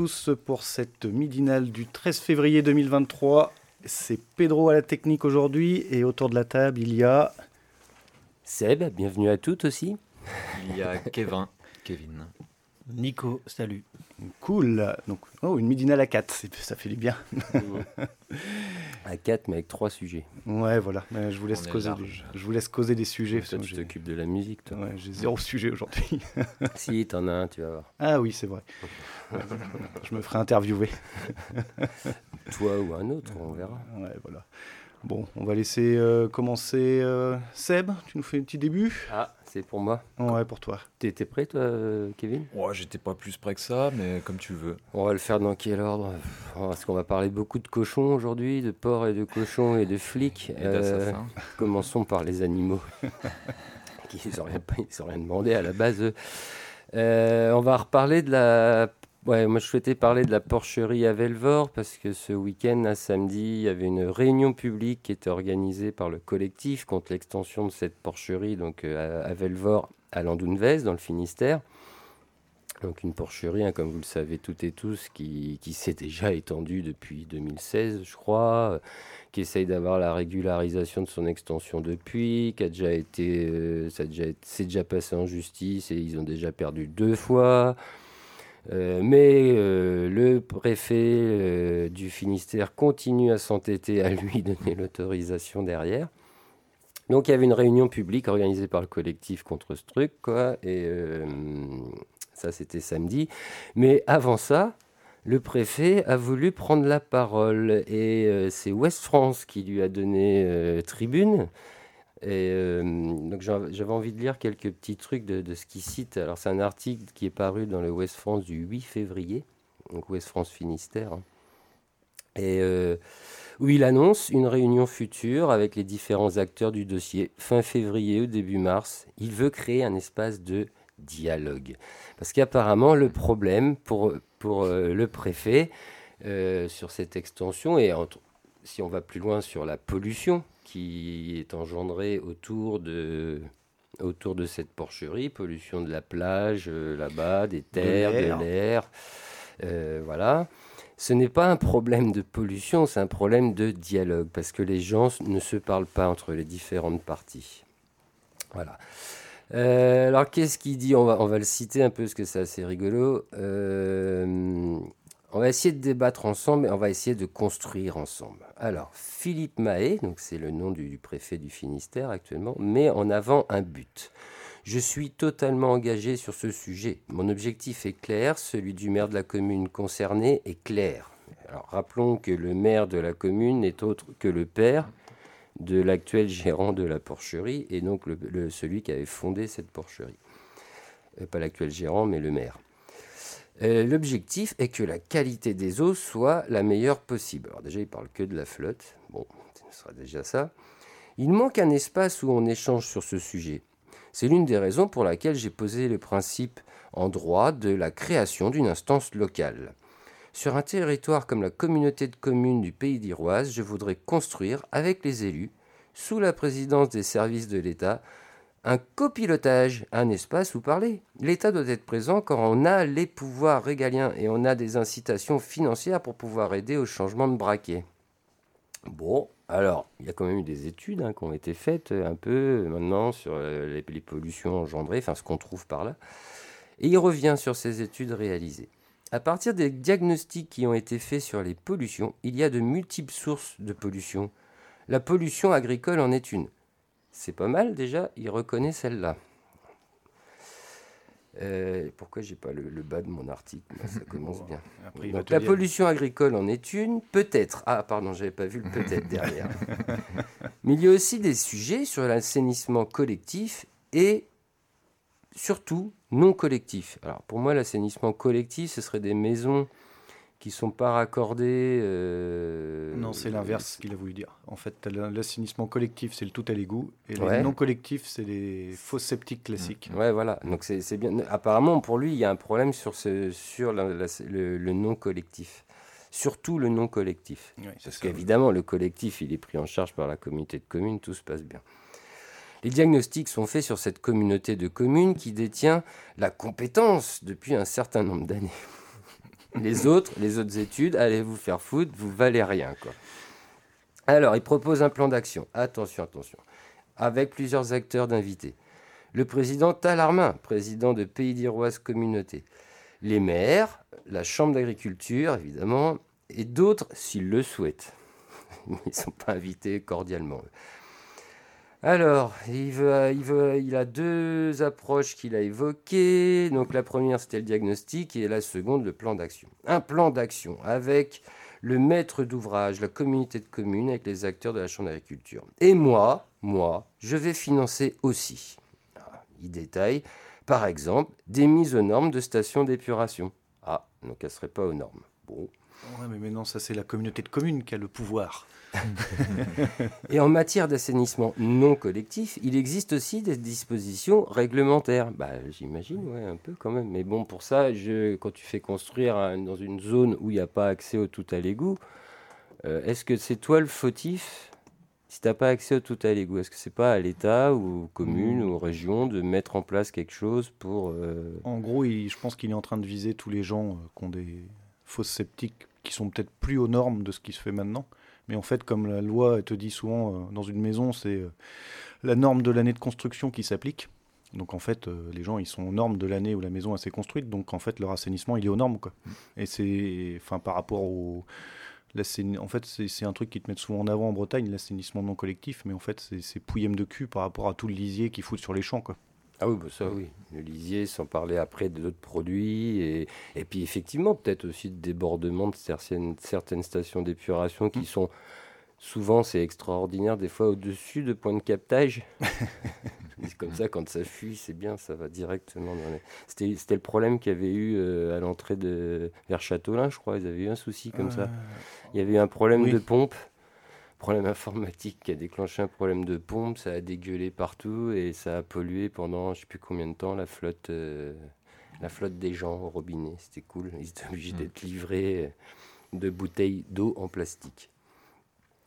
Tous pour cette midinale du 13 février 2023. C'est Pedro à la technique aujourd'hui et autour de la table il y a Seb, bienvenue à toutes aussi. Il y a Kevin. Kevin. Nico, salut. Cool. Donc, oh, une midinale à 4, ça fait du bien. à 4, mais avec trois sujets. Ouais, voilà. je, vous laisse causer des, je vous laisse causer des sujets. Toi, tu t'occupes de la musique, toi. Ouais, j'ai zéro sujet aujourd'hui. si, t'en as un, tu vas voir. Ah oui, c'est vrai. je me ferai interviewer. toi ou un autre, on verra. Ouais, voilà. Bon, on va laisser euh, commencer euh, Seb. Tu nous fais un petit début? Ah, c'est pour moi. Ouais, pour toi. T'étais prêt, toi, euh, Kevin? Ouais, j'étais pas plus prêt que ça, mais comme tu veux. On va le faire dans quel ordre? Parce qu'on va parler beaucoup de cochons aujourd'hui, de porcs et de cochons et de flics. Et d'assassins. Commençons par les animaux. qui n'ont rien, rien, demandé à la base. on va reparler de la Ouais, moi je souhaitais parler de la porcherie à Velvor parce que ce week-end, à samedi, il y avait une réunion publique qui était organisée par le collectif contre l'extension de cette porcherie donc euh, à Velvor, à Landounvez, dans le Finistère. Donc une porcherie, hein, comme vous le savez toutes et tous, qui, qui s'est déjà étendue depuis 2016, je crois, euh, qui essaye d'avoir la régularisation de son extension depuis, qui a déjà été, euh, ça déjà, c'est déjà passé en justice et ils ont déjà perdu deux fois. Euh, mais euh, le préfet euh, du Finistère continue à s'entêter à lui donner l'autorisation derrière. Donc il y avait une réunion publique organisée par le collectif contre ce truc, quoi, et ça c'était samedi. Mais avant ça, le préfet a voulu prendre la parole, et c'est Ouest France qui lui a donné tribune. Euh, donc j'avais envie de lire quelques petits trucs de, ce qu'il cite. Alors c'est un article qui est paru dans le West France du 8 février, donc West France Finistère, hein. et euh, où il annonce une réunion future avec les différents acteurs du dossier fin février ou début mars. Il veut créer un espace de dialogue, parce qu'apparemment le problème pour pour euh, le préfet sur cette extension et si on va plus loin sur la pollution qui est engendré autour de, autour de cette porcherie, pollution de la plage euh, là-bas, des terres, de l'air. Euh, voilà. Ce n'est pas un problème de pollution, c'est un problème de dialogue, parce que les gens ne se parlent pas entre les différentes parties. Voilà. Euh, alors, qu'est-ce qu'il dit? On va, on va le citer un peu, parce que c'est assez rigolo. On va essayer de débattre ensemble et on va essayer de construire ensemble. Alors, Philippe Mahé, donc c'est le nom du, préfet du Finistère actuellement, met en avant un but. Je suis totalement engagé sur ce sujet. Mon objectif est clair, celui du maire de la commune concernée est clair. Alors, rappelons que le maire de la commune n'est autre que le père de l'actuel gérant de la porcherie et donc celui qui avait fondé cette porcherie. Euh, pas l'actuel gérant, mais le maire. Euh, l'objectif est que la qualité des eaux soit la meilleure possible. Alors déjà, il parle que de la flotte. Bon, ce sera déjà ça. Il manque un espace où on échange sur ce sujet. C'est l'une des raisons pour laquelle j'ai posé le principe en droit de la création d'une instance locale. Sur un territoire comme la communauté de communes du Pays d'Iroise, je voudrais construire avec les élus, sous la présidence des services de l'État, un copilotage, un espace où parler. L'État doit être présent quand on a les pouvoirs régaliens et on a des incitations financières pour pouvoir aider au changement de braquet. Bon, alors, il y a quand même eu des études hein, qui ont été faites un peu maintenant sur euh, les, les pollutions engendrées, enfin ce qu'on trouve par là. Et il revient sur ces études réalisées. À partir des diagnostics qui ont été faits sur les pollutions, il y a de multiples sources de pollution. La pollution agricole en est une. C'est pas mal déjà, il reconnaît celle-là. Euh, pourquoi j'ai pas le, le, bas de mon article Ça commence bien. Après, Donc, la dire- pollution agricole en est une, peut-être. Ah, pardon, j'avais pas vu le peut-être derrière. Mais il y a aussi des sujets sur l'assainissement collectif et surtout non collectif. Alors, pour moi, l'assainissement collectif, ce serait des maisons qui sont pas raccordées. euh, Non, c'est l'inverse qu'il a voulu dire. En fait, le- l'assainissement collectif, c'est le tout à l'égout. Et Ouais. non collectifs, c'est les fosses septiques classiques. Ouais, voilà. Donc c'est bien. Apparemment, pour lui, il y a un problème sur, ce, sur la- la- le, le non collectif. Surtout le non collectif. C'est Parce qu'évidemment, le collectif, il est pris en charge par la communauté de communes, tout se passe bien. Les diagnostics sont faits sur cette communauté de communes qui détient la compétence depuis un certain nombre d'années. Les autres, les autres études, allez vous faire foutre, vous valez rien. Alors, il propose un plan d'action. Attention, attention. Avec plusieurs acteurs d'invités. Le président Talarmin, président de Pays d'Iroise Communauté. Les maires, la chambre d'agriculture, évidemment, et d'autres s'ils le souhaitent. Ils ne sont pas invités cordialement. Alors, il a deux approches qu'il a évoquées. Donc la première, c'était le diagnostic et la seconde, le plan d'action. Un plan d'action avec le maître d'ouvrage, la communauté de communes, avec les acteurs de la Chambre d'agriculture. Et moi, moi, je vais financer aussi. Ah, Il détaille, par exemple, des mises aux normes de stations d'épuration. Ah, donc elles ne seraient pas aux normes. Bon, Ouais, mais maintenant, ça, c'est la communauté de communes qui a le pouvoir. Et en matière d'assainissement non collectif, il existe aussi des dispositions réglementaires. Bah, j'imagine, ouais, un peu quand même. Mais bon, pour ça, je, quand tu fais construire un- dans une zone où il n'y a pas accès au tout à l'égout, euh, est-ce que c'est toi le fautif si tu n'as pas accès au tout à l'égout? Est-ce que c'est pas à l'État ou aux communes ou aux régions de mettre en place quelque chose pour... euh, En gros, il- je pense qu'il est en train de viser tous les gens euh, qui ont des fosses septiques qui sont peut-être plus aux normes de ce qui se fait maintenant. Mais en fait, comme la loi te dit souvent, euh, dans une maison, c'est euh, la norme de l'année de construction qui s'applique. Donc en fait, euh, les gens, ils sont aux normes de l'année où la maison s'est construite. Donc en fait, leur assainissement, il est aux normes. Quoi. Et c'est, par rapport au... En fait, c'est un truc qui te met souvent en avant en Bretagne, l'assainissement non collectif. Mais en fait, c'est- c'est pouillème de cul par rapport à tout le lisier qu'ils foutent sur les champs. Quoi. Ah oui, bah ça oui. Le lisier, sans parler après d'autres produits. Et, et puis effectivement, peut-être aussi de débordement de certaines, certaines stations d'épuration qui sont souvent, c'est extraordinaire, des fois au-dessus de points de captage. C'est comme ça, quand ça fuit, c'est bien, ça va directement dans les... C'était c'était le problème qu'il y avait eu euh, à l'entrée de... vers Châteaulin, je crois. Ils avaient eu un souci comme ça. Il y avait eu un problème oui. de pompe, problème informatique qui a déclenché un problème de pompe, ça a dégueulé partout et ça a pollué pendant je sais plus combien de temps la flotte, euh, la flotte des gens au robinet. C'était cool. Ils étaient obligés Mm. d'être livrés euh, de bouteilles d'eau en plastique.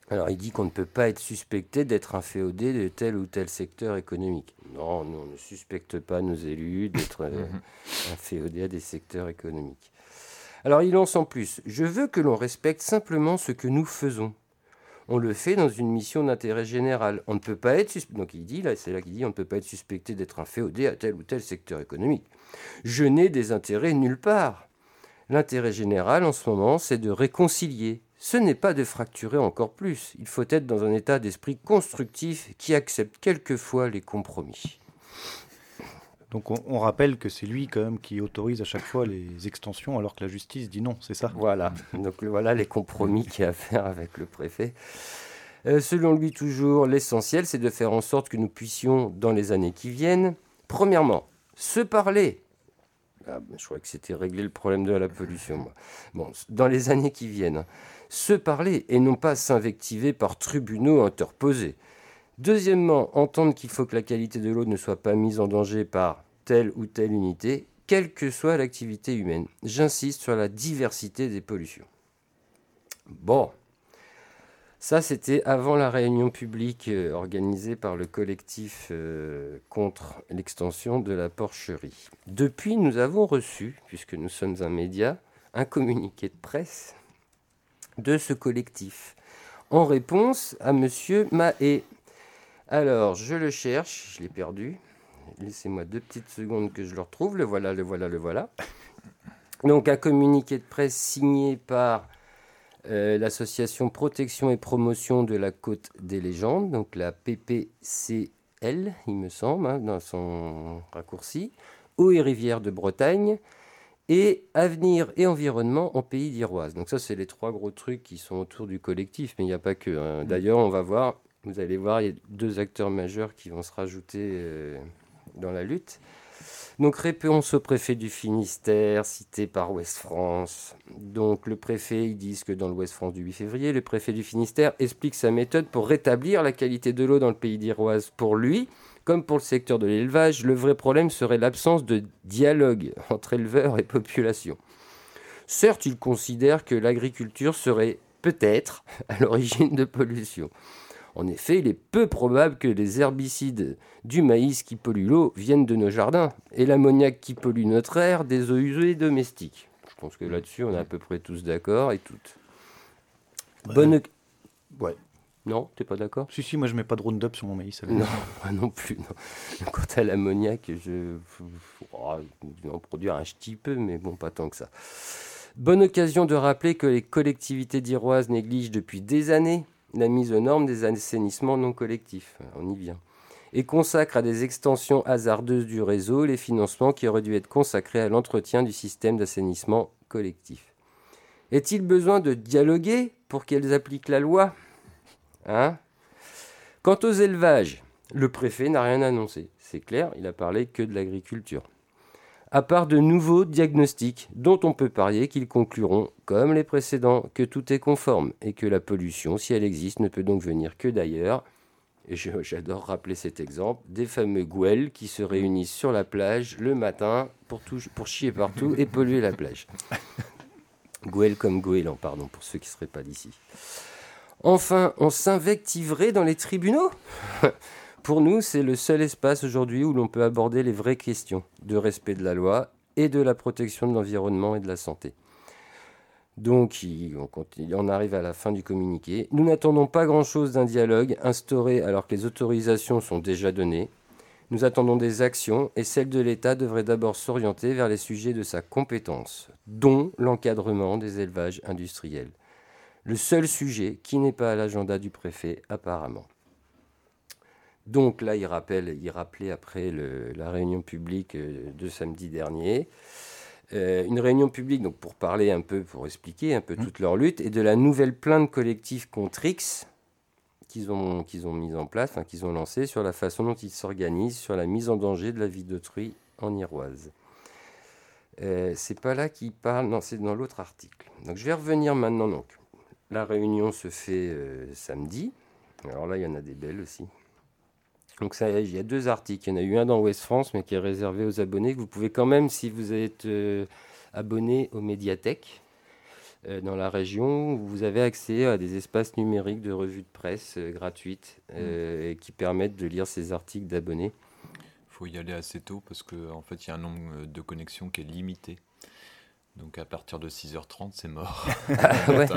Alors il dit qu'on ne peut pas être suspecté d'être un féodé de tel ou tel secteur économique. Non, nous on ne suspecte pas nos élus d'être euh, un féodé à des secteurs économiques. Alors il lance en plus, je veux que l'on respecte simplement ce que nous faisons. On le fait dans une mission d'intérêt général. On ne peut pas être donc il dit là, c'est là qu'il dit, on ne peut pas être suspecté d'être un féodé à tel ou tel secteur économique. Je n'ai des intérêts nulle part. L'intérêt général en ce moment, c'est de réconcilier. Ce n'est pas de fracturer encore plus. Il faut être dans un état d'esprit constructif qui accepte quelquefois les compromis. Donc on, rappelle que c'est lui quand même qui autorise à chaque fois les extensions alors que la justice dit non, c'est ça? Voilà, donc voilà les compromis qu'il y a à faire avec le préfet. Euh, selon lui, toujours, l'essentiel, c'est de faire en sorte que nous puissions, dans les années qui viennent, premièrement, se parler. Ah, ben, je crois que c'était régler le problème de la pollution. Moi. Bon, dans les années qui viennent, hein, se parler et non pas s'invectiver par tribunaux interposés. Deuxièmement, entendre qu'il faut que la qualité de l'eau ne soit pas mise en danger par telle ou telle unité, quelle que soit l'activité humaine. J'insiste sur la diversité des pollutions. Bon, ça c'était avant la réunion publique euh, organisée par le collectif euh, contre l'extension de la porcherie. Depuis, nous avons reçu, puisque nous sommes un média, un communiqué de presse de ce collectif en réponse à Monsieur Mahé. Alors, je le cherche, je l'ai perdu. Laissez-moi deux petites secondes que je le retrouve. Le voilà, le voilà, le voilà. Donc, un communiqué de presse signé par euh, l'association Protection et Promotion de la Côte des Légendes, donc la PPCL, il me semble, hein, dans son raccourci, eau et rivières de Bretagne, et avenir et environnement en pays d'Iroise. Donc ça, c'est les trois gros trucs qui sont autour du collectif, mais il n'y a pas que. hein. D'ailleurs, on va voir, vous allez voir, il y a deux acteurs majeurs qui vont se rajouter euh, dans la lutte. Donc réponse au préfet du Finistère, cité par Ouest France. Donc le préfet, ils disent que dans l'Ouest France du 8 février, le préfet du Finistère explique sa méthode pour rétablir la qualité de l'eau dans le pays d'Iroise. Pour lui, comme pour le secteur de l'élevage, le vrai problème serait l'absence de dialogue entre éleveurs et population. Certes, il considère que l'agriculture serait peut-être à l'origine de pollution. En effet, il est peu probable que les herbicides du maïs qui polluent l'eau viennent de nos jardins et l'ammoniac qui pollue notre air des eaux usées domestiques. Je pense que là-dessus, on est à peu près tous d'accord et toutes. Ouais. Bonne... Ouais. Non, t'es pas d'accord? Si, si, moi je mets pas de Roundup sur mon maïs. avec non, ça. moi non plus. Non. Quant à l'ammoniac, je oh, je vais en produire un petit peu, mais bon, pas tant que ça. Bonne occasion de rappeler que les collectivités d'Iroise négligent depuis des années la mise aux normes des assainissements non collectifs. On y vient. Et consacrent à des extensions hasardeuses du réseau les financements qui auraient dû être consacrés à l'entretien du système d'assainissement collectif. Est-il besoin de dialoguer pour qu'elles appliquent la loi? Hein? Quant aux élevages, le préfet n'a rien annoncé. C'est clair, il a parlé que de l'agriculture. À part de nouveaux diagnostics dont on peut parier qu'ils concluront, comme les précédents, que tout est conforme et que la pollution, si elle existe, ne peut donc venir que d'ailleurs. Et j'adore rappeler cet exemple des fameux gouelles qui se réunissent sur la plage le matin pour, tout- pour chier partout et polluer la plage. Gouelles comme goéland, pardon, pour ceux qui ne seraient pas d'ici. Enfin, on s'invectiverait dans les tribunaux? Pour nous, c'est le seul espace aujourd'hui où l'on peut aborder les vraies questions de respect de la loi et de la protection de l'environnement et de la santé. Donc, on, continue- on arrive à la fin du communiqué. Nous n'attendons pas grand-chose d'un dialogue instauré alors que les autorisations sont déjà données. Nous attendons des actions et celle de l'État devrait d'abord s'orienter vers les sujets de sa compétence, dont l'encadrement des élevages industriels. Le seul sujet qui n'est pas à l'agenda du préfet apparemment. Donc là, il, rappelle, il rappelait après le- la réunion publique euh, de samedi dernier, euh, une réunion publique donc pour parler un peu, pour expliquer un peu toute leur lutte, et de la nouvelle plainte collective contre X qu'ils ont, qu'ils ont mise en place, enfin, qu'ils ont lancée sur la façon dont ils s'organisent sur la mise en danger de la vie d'autrui en Iroise. Euh, c'est pas là qu'il parle, non, c'est dans l'autre article. Donc je vais revenir maintenant. Donc, la réunion se fait euh, samedi. Alors là, il y en a des belles aussi. Donc ça, il y a deux articles. Il y en a eu un dans Ouest France, mais qui est réservé aux abonnés. que Vous pouvez quand même, si vous êtes euh, abonné aux médiathèques euh, dans la région, vous avez accès à des espaces numériques de revues de presse euh, gratuites et qui permettent de lire ces articles d'abonnés. Il faut y aller assez tôt parce qu'en en fait, il y a un nombre de connexions qui est limité. Donc à partir de 6h30, c'est mort. Ah ouais.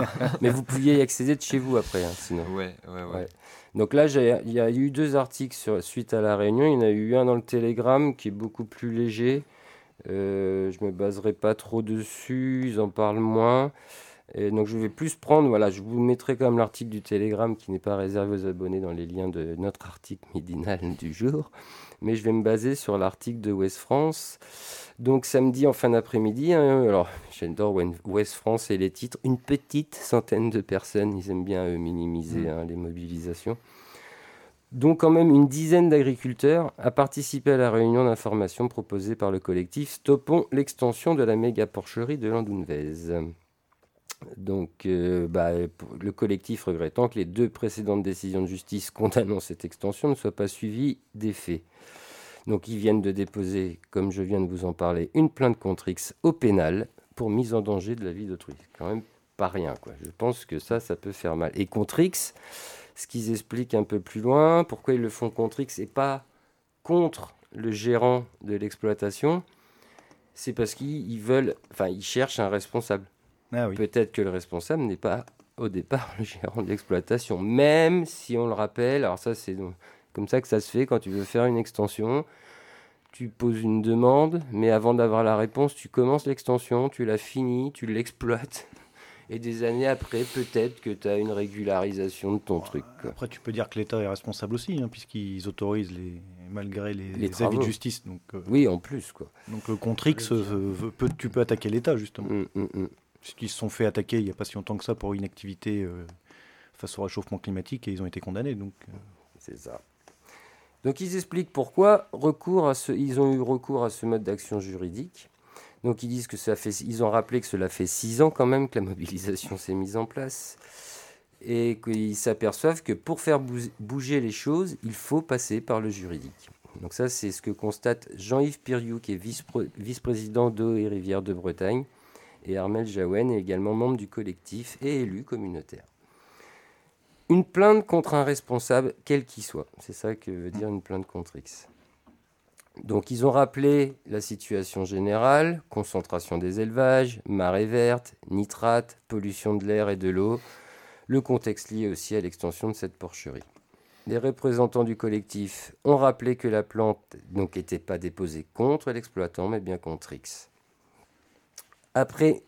Mais vous pouviez y accéder de chez vous après, hein, sinon. ouais, ouais, ouais. Donc là, il y a eu deux articles sur, suite à la réunion. Il y en a eu un dans le Telegram qui est beaucoup plus léger. Euh, je me baserai pas trop dessus, ils en parlent moins. Et donc je vais plus prendre, voilà, je vous mettrai quand même l'article du Telegram qui n'est pas réservé aux abonnés dans les liens de notre article midinal du jour. Mais je vais me baser sur l'article de West France. Donc samedi en fin d'après-midi, hein, alors j'adore West France et les titres, une petite centaine de personnes, ils aiment bien euh, minimiser hein, les mobilisations. Donc quand même une dizaine d'agriculteurs a participé à la réunion d'information proposée par le collectif Stoppons l'extension de la méga porcherie de Landounvez. Donc euh, bah, le collectif regrettant que les deux précédentes décisions de justice condamnant cette extension ne soient pas suivies des faits. Donc ils viennent de déposer, comme je viens de vous en parler, une plainte contre X au pénal pour mise en danger de la vie d'autrui. C'est quand même pas rien. Quoi. Je pense que ça, ça peut faire mal. Et contre X, ce qu'ils expliquent un peu plus loin, pourquoi ils le font contre X et pas contre le gérant de l'exploitation, c'est parce qu'ils ils veulent, enfin ils cherchent un responsable. Ah oui. Peut-être que le responsable n'est pas au départ le gérant de l'exploitation, même si on le rappelle. Alors ça, c'est comme ça que ça se fait quand tu veux faire une extension. Tu poses une demande, mais avant d'avoir la réponse, tu commences l'extension, tu la finis, tu l'exploites. Et des années après, peut-être que tu as une régularisation de ton truc. quoi. Après, tu peux dire que l'État est responsable aussi, hein, puisqu'ils autorisent les, malgré les, Les avis de justice. Donc, euh, Oui, en plus, quoi. donc euh, contre X, euh, peut- tu peux attaquer l'État, justement. Mm, mm, mm. Puisqu'ils se sont fait attaquer il n'y a pas si longtemps que ça pour inactivité euh, face au réchauffement climatique et ils ont été condamnés. Donc, euh, C'est ça. Donc ils expliquent pourquoi recours à ce, ils ont eu recours à ce mode d'action juridique. Donc ils disent que ça fait, ils ont rappelé que cela fait six ans quand même que la mobilisation s'est mise en place et qu'ils s'aperçoivent que pour faire bou- bouger les choses, il faut passer par le juridique. Donc ça, c'est ce que constate Jean-Yves Piriou, qui est vice-pr- vice-président d'eau et rivières de Bretagne, et Armel Jaouen est également membre du collectif et élu communautaire. Une plainte contre un responsable, quel qu'il soit. C'est ça que veut dire une plainte contre X. Donc ils ont rappelé la situation générale, concentration des élevages, marée verte, nitrates, pollution de l'air et de l'eau, le contexte lié aussi à l'extension de cette porcherie. Les représentants du collectif ont rappelé que la plante n'était pas déposée contre l'exploitant, mais bien contre X. Après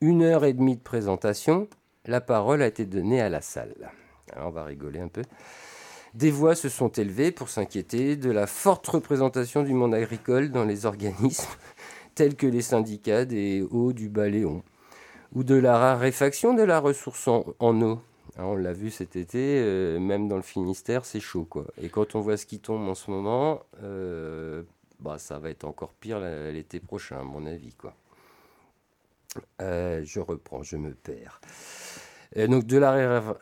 une heure et demie de présentation, la parole a été donnée à la salle. Alors on va rigoler un peu. Des voix se sont élevées pour s'inquiéter de la forte représentation du monde agricole dans les organismes tels que les syndicats des hauts du Baléon ou de la raréfaction de la ressource en, eau. Alors, on l'a vu cet été, euh, même dans le Finistère, c'est chaud. Quoi. Et quand on voit ce qui tombe en ce moment, euh, bah, ça va être encore pire l'été prochain, à mon avis. Quoi. Euh, je reprends, je me perds. Euh, donc de la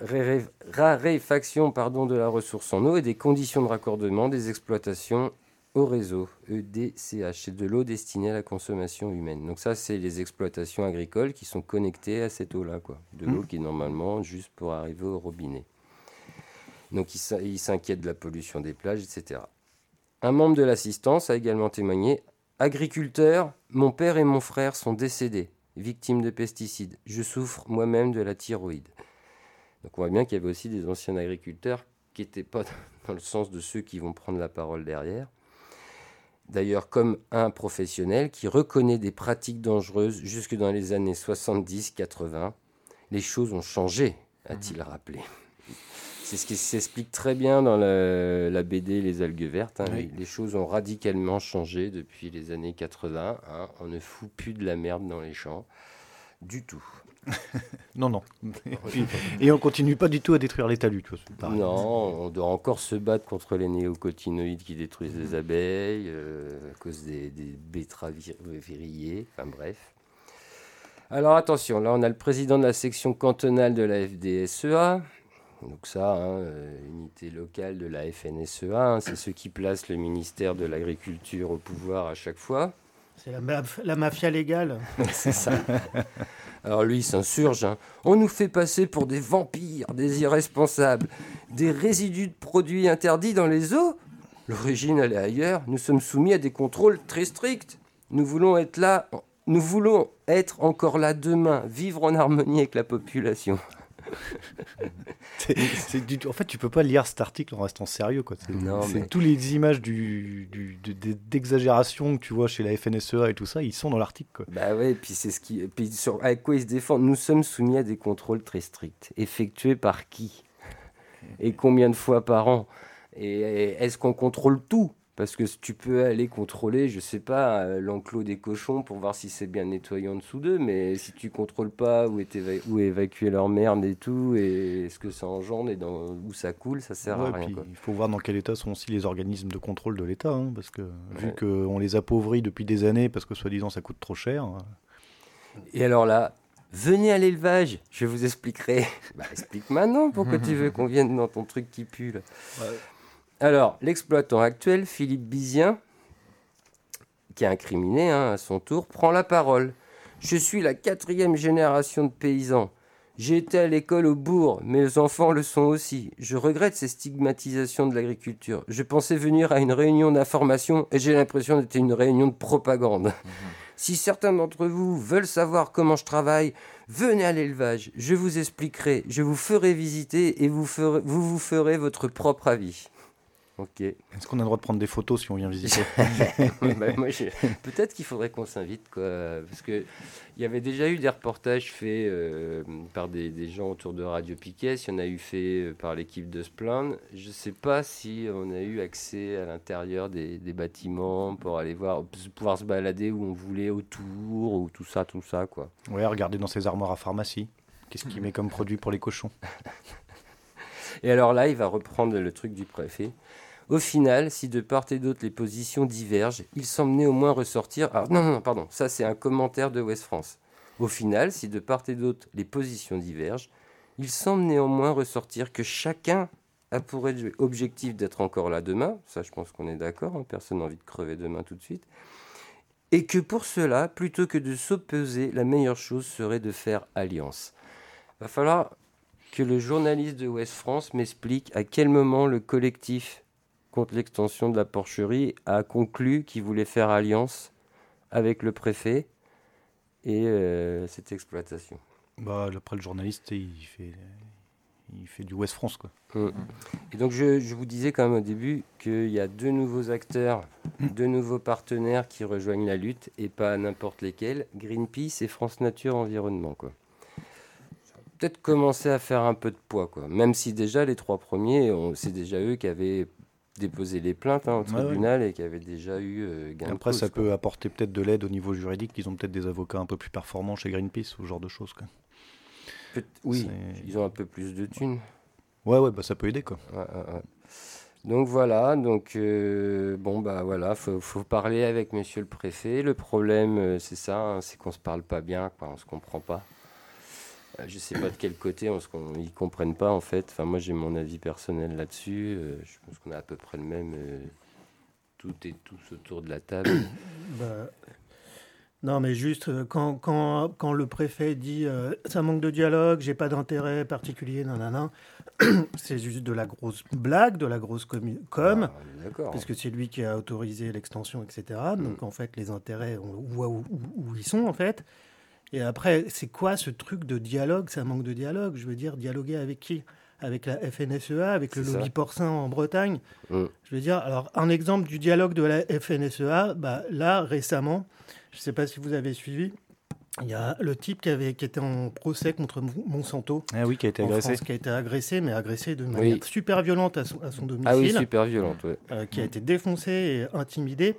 ré- ré- raréfaction pardon, de la ressource en eau et des conditions de raccordement des exploitations au réseau EDCH. C'est de l'eau destinée à la consommation humaine. Donc ça, c'est les exploitations agricoles qui sont connectées à cette eau-là, quoi. De l'eau qui est normalement juste pour arriver au robinet. Donc ils s'inquiètent de la pollution des plages, etc. Un membre de l'assistance a également témoigné Agriculteur, mon père et mon frère sont décédés, victimes de pesticides. Je souffre moi-même de la thyroïde. Donc on voit bien qu'il y avait aussi des anciens agriculteurs qui n'étaient pas dans le sens de ceux qui vont prendre la parole derrière. D'ailleurs, comme un professionnel qui reconnaît des pratiques dangereuses jusque dans les années 70-80, les choses ont changé, a-t-il rappelé. C'est ce qui s'explique très bien dans la, la BD Les algues vertes. hein. Oui. Les, les choses ont radicalement changé depuis les années 80. hein. On ne fout plus de la merde dans les champs. Du tout. non, non. Et, on continue pas du tout à détruire les talus. tu vois. Non, on doit encore se battre contre les néocotinoïdes qui détruisent les abeilles euh, à cause des, des. Enfin bref. Alors attention, là on a le président de la section cantonale de la FDSEA. Donc ça, hein, euh, unité locale de la FNSEA, hein, c'est ceux qui placent le ministère de l'Agriculture au pouvoir à chaque fois. C'est la, maf- la mafia légale. C'est ça. Alors lui, il s'insurge. hein. On nous fait passer pour des vampires, des irresponsables, des résidus de produits interdits dans les eaux. L'origine, elle est ailleurs. Nous sommes soumis à des contrôles très stricts. Nous voulons être là. Nous voulons être encore là demain, vivre en harmonie avec la population. Du En fait, tu peux pas lire cet article en restant sérieux. Quoi. Non, mais- tous les images du, du- d'exagération que tu vois chez la FNSEA et tout ça, ils sont dans l'article. Bah ouais, puis c'est ce qui. Puis sur... avec quoi ils se défendent? Nous sommes soumis à des contrôles très stricts. Effectués par qui? Et combien de fois par an? Et est-ce qu'on contrôle tout? Parce que tu peux aller contrôler, je sais pas, euh, l'enclos des cochons pour voir si c'est bien nettoyé en dessous d'eux, mais si tu contrôles pas où est, éva- où est évacuée leur merde et tout, et ce que ça engendre et dans... où ça coule, ça sert Ouais, à rien. il faut voir dans quel état sont aussi les organismes de contrôle de l'État. hein, parce que vu Ouais. qu'on les appauvrit depuis des années parce que soi-disant ça coûte trop cher. euh, Et alors là, venez à l'élevage, je vous expliquerai. Bah, explique maintenant pourquoi tu veux qu'on vienne dans ton truc qui pue. là. Alors, l'exploitant actuel, Philippe Bizien, qui est incriminé hein, à son tour, prend la parole. Je suis la quatrième génération de paysans. J'ai été à l'école au bourg, mes enfants le sont aussi. Je regrette ces stigmatisations de l'agriculture. Je pensais venir à une réunion d'information et j'ai l'impression d'être une réunion de propagande. Si certains d'entre vous veulent savoir comment je travaille, venez à l'élevage. Je vous expliquerai, je vous ferai visiter et vous ferez- vous, vous ferez votre propre avis. Ok. Est-ce qu'on a le droit de prendre des photos si on vient visiter Bah, Peut-être qu'il faudrait qu'on s'invite, quoi. Parce qu'il y avait déjà eu des reportages faits euh, par des, des gens autour de Radio Piquet. Il y en a eu fait euh, par l'équipe de Splan. Je ne sais pas si on a eu accès à l'intérieur des, des bâtiments pour aller voir, pouvoir se balader où on voulait autour, ou tout ça, tout ça, quoi. Ouais, regardez dans ses armoires à pharmacie. Qu'est-ce qu'il met comme produit pour les cochons? Et alors là, il va reprendre le truc du préfet. Au final, si de part et d'autre les positions divergent, il semble néanmoins ressortir. Ah, non, non, pardon, ça c'est un commentaire de West France. Au final, si de part et d'autre les positions divergent, il semble néanmoins ressortir que chacun a pour obje- objectif d'être encore là demain. Ça, je pense qu'on est d'accord, hein, personne n'a envie de crever demain tout de suite. Et que pour cela, plutôt que de s'opposer, la meilleure chose serait de faire alliance. Va falloir que le journaliste de West France m'explique à quel moment le collectif contre l'extension de la porcherie a conclu qu'il voulait faire alliance avec le préfet et euh, cette exploitation. Bah, après, le journaliste, il fait, il fait du West France, quoi. Mm. Et donc je, je vous disais quand même au début qu'il y a deux nouveaux acteurs, deux nouveaux partenaires qui rejoignent la lutte et pas n'importe lesquels, Greenpeace et France Nature Environnement. Quoi. Peut-être commencer à faire un peu de poids, quoi. même si déjà les trois premiers, on- c'est déjà eux qui avaient déposé les plaintes hein, au Ouais, ouais. tribunal et qui avaient déjà eu euh, gain de Après, cause, ça quoi. peut apporter peut-être de l'aide au niveau juridique. Ils ont peut-être des avocats un peu plus performants chez Greenpeace, ce genre de choses. Quoi. Peut- oui, ils ont un peu plus de thunes. Ouais, ouais, bah, ça peut aider. Quoi. Ouais. Donc voilà, donc euh, bon bah voilà, faut, faut parler avec Monsieur le Préfet. Le problème, euh, c'est ça, hein, c'est qu'on se parle pas bien, quoi, on se comprend pas. Euh, je sais pas de quel côté on se, com- ils comprennent pas en fait. Enfin moi j'ai mon avis personnel là-dessus. euh, je pense qu'on a à peu près le même. euh, tout et tous autour de la table. Bah, non, mais juste quand, quand, quand le préfet dit euh, ça manque de dialogue, j'ai pas d'intérêt particulier, nanana, c'est juste de la grosse blague, de la grosse com. Ah, D'accord. Parce que c'est lui qui a autorisé l'extension, etc. Mm. Donc en fait, les intérêts, on voit où, où- où ils sont en fait. Et après, c'est quoi ce truc de dialogue? Ça manque de dialogue. Je veux dire, dialoguer avec qui? Avec la FNSEA, avec le C'est lobby ça. porcin en Bretagne? Mm. Je veux dire, alors un exemple du dialogue de la FNSEA, bah, là récemment, je ne sais pas si vous avez suivi, il y a le type qui, avait, qui était en procès contre Mon- Monsanto Ah oui, qui a été agressé. France, qui a été agressé, mais agressé de Oui. manière super violente à son, à son domicile, Ah oui, super violente. Ouais. euh, qui a été défoncé et intimidé.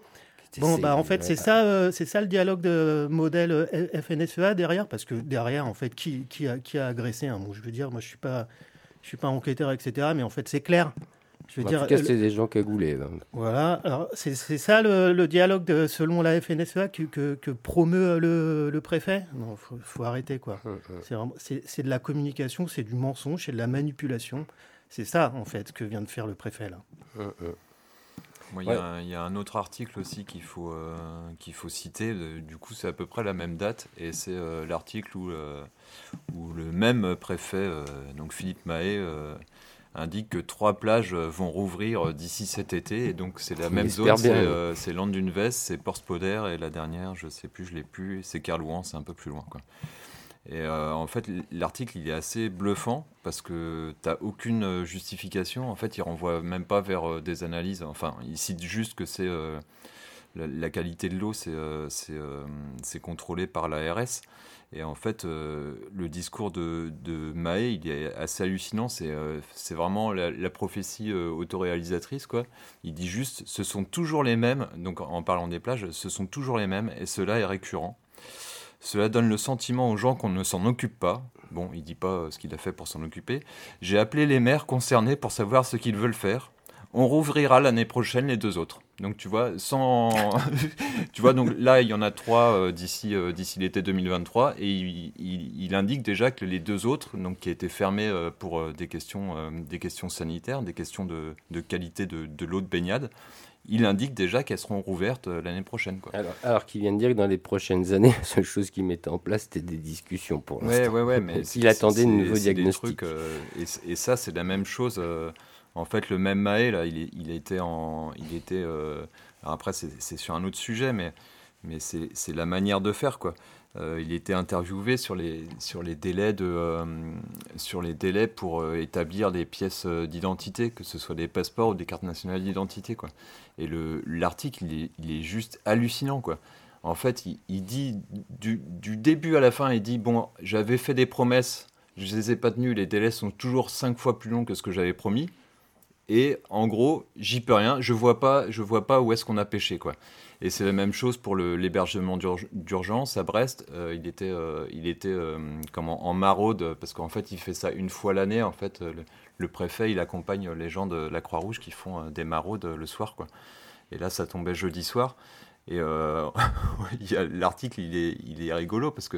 Bon, C'est- bah en fait, c'est ça, euh, c'est ça le dialogue de modèle euh, FNSEA derrière, parce que derrière, en fait, qui, qui, a, qui a agressé un Bon, Je veux dire, moi, je suis pas, je suis pas enquêteur, etc. Mais en fait, c'est clair. Je veux En dire, tout cas, c'était des gens cagoulés. là. voilà. Alors, c'est c'est ça le, le dialogue de, selon la FNSEA que, que, que promeut le, le préfet? Non, faut, faut arrêter quoi. Hum, hum. C'est C'est c'est de la communication, c'est du mensonge, c'est de la manipulation. C'est ça, en fait, que vient de faire le préfet là. Il y, a un- il y a un autre article aussi qu'il faut, euh, qu'il faut citer. du coup, c'est à peu près la même date. Et c'est euh, l'article où, euh, où le même préfet, donc Philippe Mahé, indique que trois plages vont rouvrir d'ici cet été. Et donc, c'est la même zone. C'est bien, oui. euh, c'est Porspoder. Et la dernière, je sais plus, je l'ai plus. C'est Kerlouan, c'est un peu plus loin. Quoi. Et euh, en fait, l'article, il est assez bluffant parce que tu n'as aucune euh, justification. En fait, il renvoie même pas vers euh, des analyses. Enfin, il cite juste que c'est la, qualité de l'eau, c'est euh, contrôlé par l'ARS. Et en fait, le discours de, de il est assez hallucinant. C'est vraiment la, la prophétie autoréalisatrice. Quoi. Il dit juste, ce sont toujours les mêmes, donc en parlant des plages, ce sont toujours les mêmes, et cela est récurrent. Cela donne le sentiment aux gens qu'on ne s'en occupe pas. Bon, il dit pas euh, ce qu'il a fait pour s'en occuper. J'ai appelé les maires concernés pour savoir ce qu'ils veulent faire. On rouvrira l'année prochaine les deux autres. Donc tu vois, sans, tu vois, donc là il y en a trois euh, d'ici euh, d'ici l'été 2023 et il, il- indique déjà que les deux autres, donc qui étaient fermés pour des questions des questions sanitaires, des questions de, de qualité de, de l'eau de baignade, il indique déjà qu'elles seront rouvertes euh, l'année prochaine. Quoi. Alors, alors qu'il vient de dire que dans les prochaines années, la seule chose qu'il mettait en place, c'était des discussions pour Ouais, l'instant. ouais, ouais, mais S'il c'est- attendait de nouveaux diagnostics. trucs, euh, et, ça, c'est la même chose. euh, en fait, le même Maé, là, il, il était en. Il était, euh, alors après, c'est c'est sur un autre sujet, mais, mais c'est la manière de faire, quoi. euh, il était interviewé sur les, sur les, délais, de, euh, sur les délais pour euh, établir des pièces d'identité, que ce soit des passeports ou des cartes nationales d'identité. Et l'article, il est, juste hallucinant. Quoi. En fait, il, dit du, du, début à la fin, il dit Bon, j'avais fait des promesses, je ne les ai pas tenues, les délais sont toujours cinq fois plus longs que ce que j'avais promis. Et en gros, j'y peux rien, je vois vois pas où est-ce qu'on a pêché. Quoi. Et c'est la même chose pour l'hébergement d'urgence à Brest. Euh, il était, euh, il était euh, comment, en maraude, parce qu'en fait, il fait ça une fois l'année. En fait, le, préfet, il accompagne les gens de la Croix-Rouge qui font des maraudes le soir. Quoi. Et là, ça tombait jeudi soir. Et l'article, il est, il est rigolo parce que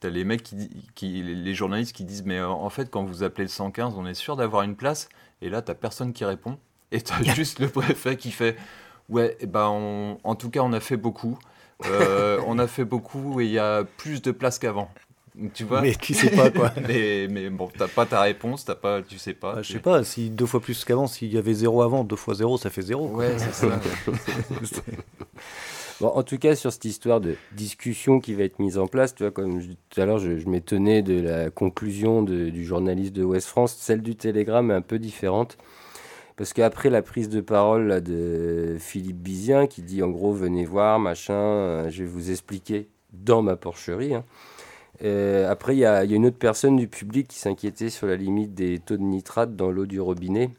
tu as les mecs, qui, qui, les journalistes qui disent Mais en fait, quand vous appelez le 115, on est sûr d'avoir une place. Et là, tu personne qui répond. Et tu as juste le préfet qui fait Ouais, eh ben en tout cas, on a fait beaucoup. Euh, on a fait beaucoup et il y a plus de place qu'avant. Tu vois Mais tu sais pas quoi. mais, mais bon, t'as pas ta réponse, t'as pas, tu sais pas. Bah, je sais pas, si deux fois plus qu'avant, s'il y avait zéro avant, deux fois zéro, ça fait zéro. Ouais, c'est ça. bon, en tout cas, sur cette histoire de discussion qui va être mise en place, tu vois, comme tout à l'heure, je, je m'étonnais de la conclusion de, du journaliste de West France, celle du Télégramme est un peu différente. Parce qu'après la prise de parole là, de Philippe Bizien, qui dit en gros, venez voir, machin, euh, je vais vous expliquer dans ma porcherie. Hein. Euh, après, il y, a une autre personne du public qui s'inquiétait sur la limite des taux de nitrate dans l'eau du robinet.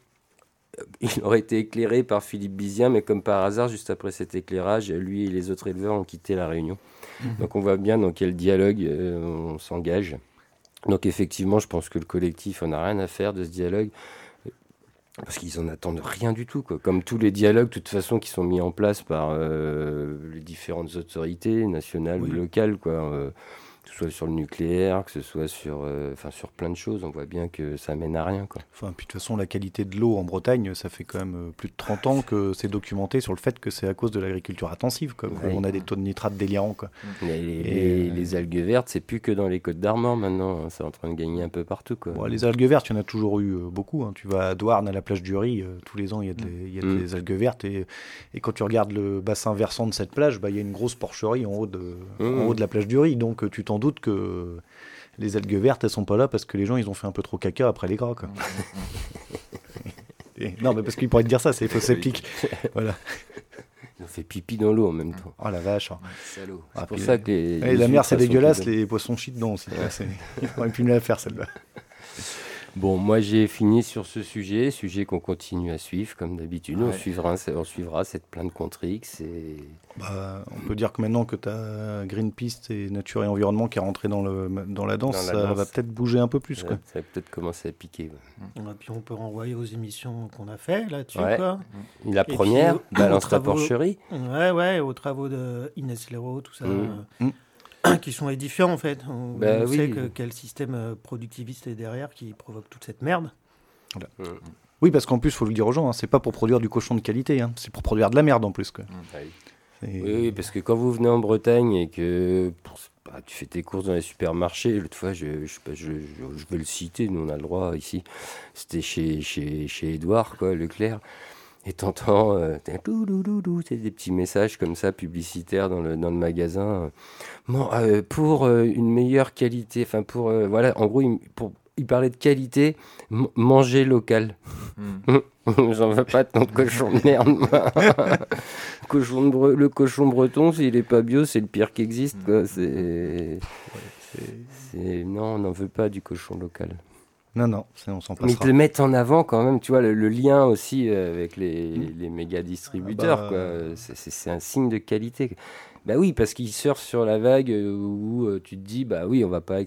Euh, il aurait été éclairé par Philippe Bizien, mais comme par hasard, juste après cet éclairage, lui et les autres éleveurs ont quitté la réunion. Mmh. Donc on voit bien dans quel dialogue on s'engage. Donc effectivement, je pense que le collectif en a rien à faire de ce dialogue. Parce qu'ils en attendent rien du tout, quoi. comme tous les dialogues, de toute façon, qui sont mis en place par euh, les différentes autorités nationales ou locales. Quoi. Euh, que ce soit sur le nucléaire, que ce soit sur, euh, enfin sur plein de choses, on voit bien que ça mène à rien. Quoi. Enfin, puis de toute façon, la qualité de l'eau en Bretagne, ça fait quand même euh, plus de 30 ans que c'est documenté sur le fait que c'est à cause de l'agriculture intensive. Quoi, On a des taux de nitrate délirants. Quoi. Les, les, algues vertes, c'est plus que dans les côtes d'Armor maintenant, hein, c'est en train de gagner un peu partout. Quoi. les algues vertes, il y en a toujours eu euh, beaucoup. Hein. Tu vas à Douarn, à la plage du Riz, tous les ans, il y a, des, mm. algues vertes. Et, et, quand tu regardes le bassin versant de cette plage, bah, il y a une grosse porcherie en haut de, en mm. haut de la plage du Riz. Donc tu t'en doutes que les algues vertes, elles sont pas là parce que les gens, ils ont fait un peu trop caca après les gras. Quoi. non, mais parce qu'ils pourraient te dire ça, c'est faux sceptique. voilà. Ils ont fait pipi dans l'eau en même temps. Oh la vache. Hein. Salaud. Ah, c'est pour ça que les, la mer, c'est dégueulasse, les poissons chient dedans aussi. Ouais. Ils auraient pu mieux la faire celle-là. Bon, moi j'ai fini sur ce sujet, sujet qu'on continue à suivre comme d'habitude. On, suivra, on suivra cette plainte contre X. Et... Bah, on peut dire que maintenant que tu as Greenpeace et Nature et Environnement qui est rentré dans, le, dans la danse, ça va peut-être bouger un peu plus. quoi. Ça va peut-être commencer à piquer. Et puis on peut renvoyer aux émissions qu'on a fait là-dessus. La première, Balance la porcherie. Ouais, ouais, aux travaux de Inès Leroux, tout ça. Mmh. Mmh. qui sont édifiants en fait. On, bah sait que, quel système euh, productiviste est derrière qui provoque toute cette merde. Mm. Oui, parce qu'en plus, il faut le dire aux gens, hein, c'est pas pour produire du cochon de qualité, hein, c'est pour produire de la merde en plus. Quoi. Mm. Oui. parce que quand vous venez en Bretagne et que bah, tu fais tes courses dans les supermarchés, l'autre fois, je, je, je, je, vais le citer, nous on a le droit ici, c'était chez, chez, chez Edouard, quoi, Leclerc. Et t'entends euh, des petits messages comme ça publicitaires dans le, dans le magasin. Bon, euh, pour euh, une meilleure qualité, enfin pour euh, voilà, en gros, il, pour, il parlait de qualité, manger local. Hmm. J'en veux pas de ton cochon de merde. cochon de le cochon breton, s'il est pas bio, c'est le pire qui existe. Quoi. C'est, non, on n'en veut pas du cochon local. Non, non, on s'en Mais ils te mettent en avant quand même, tu vois, le, lien aussi euh, avec les, mm. les méga distributeurs, ah bah, C'est un signe de qualité. Bah oui, parce qu'ils surfent sur la vague euh, où euh, tu te dis, bah oui, on va pas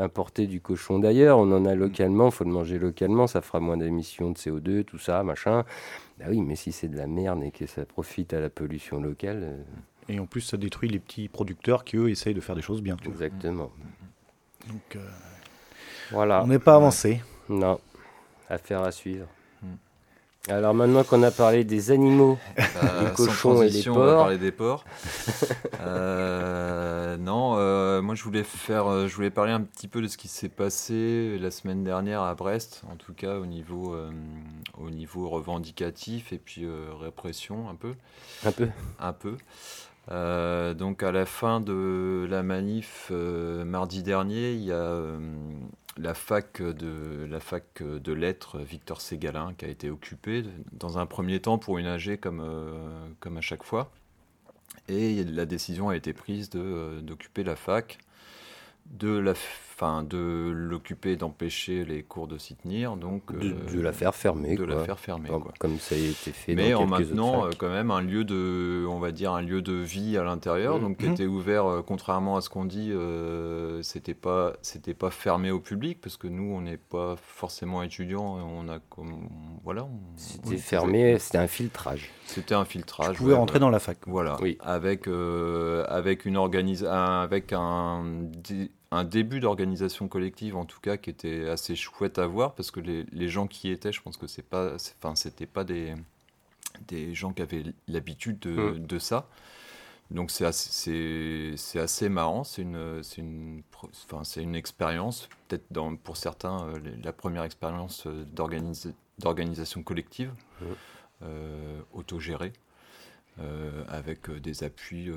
importer du cochon d'ailleurs, on en a mm. localement, il faut le manger localement, ça fera moins d'émissions de CO2, tout ça, machin. Bah oui, mais si c'est de la merde et que ça profite à la pollution locale. Et en plus, ça détruit les petits producteurs qui, eux, essayent de faire des choses bien. Exactement. Donc. On n'est pas avancé. Non. Affaire à suivre. Hmm. Alors maintenant qu'on a parlé des animaux, euh, des cochons et des porcs. On va parler des porcs. Euh, non, euh, moi je voulais faire, je voulais parler un petit peu de ce qui s'est passé la semaine dernière à Brest, en tout cas au niveau, au niveau revendicatif et puis répression un peu. Un peu. Un peu. Euh, donc à la fin de la manif euh, mardi dernier, il y a euh, la fac de la fac de lettres Victor Ségalin qui a été occupée dans un premier temps pour une AG comme comme à chaque fois. Et la décision a été prise d'occuper la fac de la fin de l'occuper d'empêcher les cours de s'y tenir donc de, euh, la faire fermer de la faire fermer comme, comme, ça a été fait mais en maintenant euh, quand même un lieu de on va dire un lieu de vie à l'intérieur mmh. donc qui mmh. était ouvert euh, contrairement à ce qu'on dit c'était pas c'était pas fermé au public parce que nous on n'est pas forcément étudiants on a comme voilà c'était fermé c'était un filtrage c'était un filtrage vous pouvez rentrer dans la fac voilà oui. avec avec une organisation avec un un début d'organisation collective en tout cas qui était assez chouette à voir parce que les, les gens qui y étaient, je pense que c'est pas, enfin c'était pas des des gens qui avaient l'habitude de, mm. de, ça. Donc c'est assez, c'est assez marrant, c'est une, c'est une, enfin, c'est une expérience, peut-être dans, pour certains euh, la première expérience euh, d'organisation collective, mm. euh, autogérée, euh, avec des appuis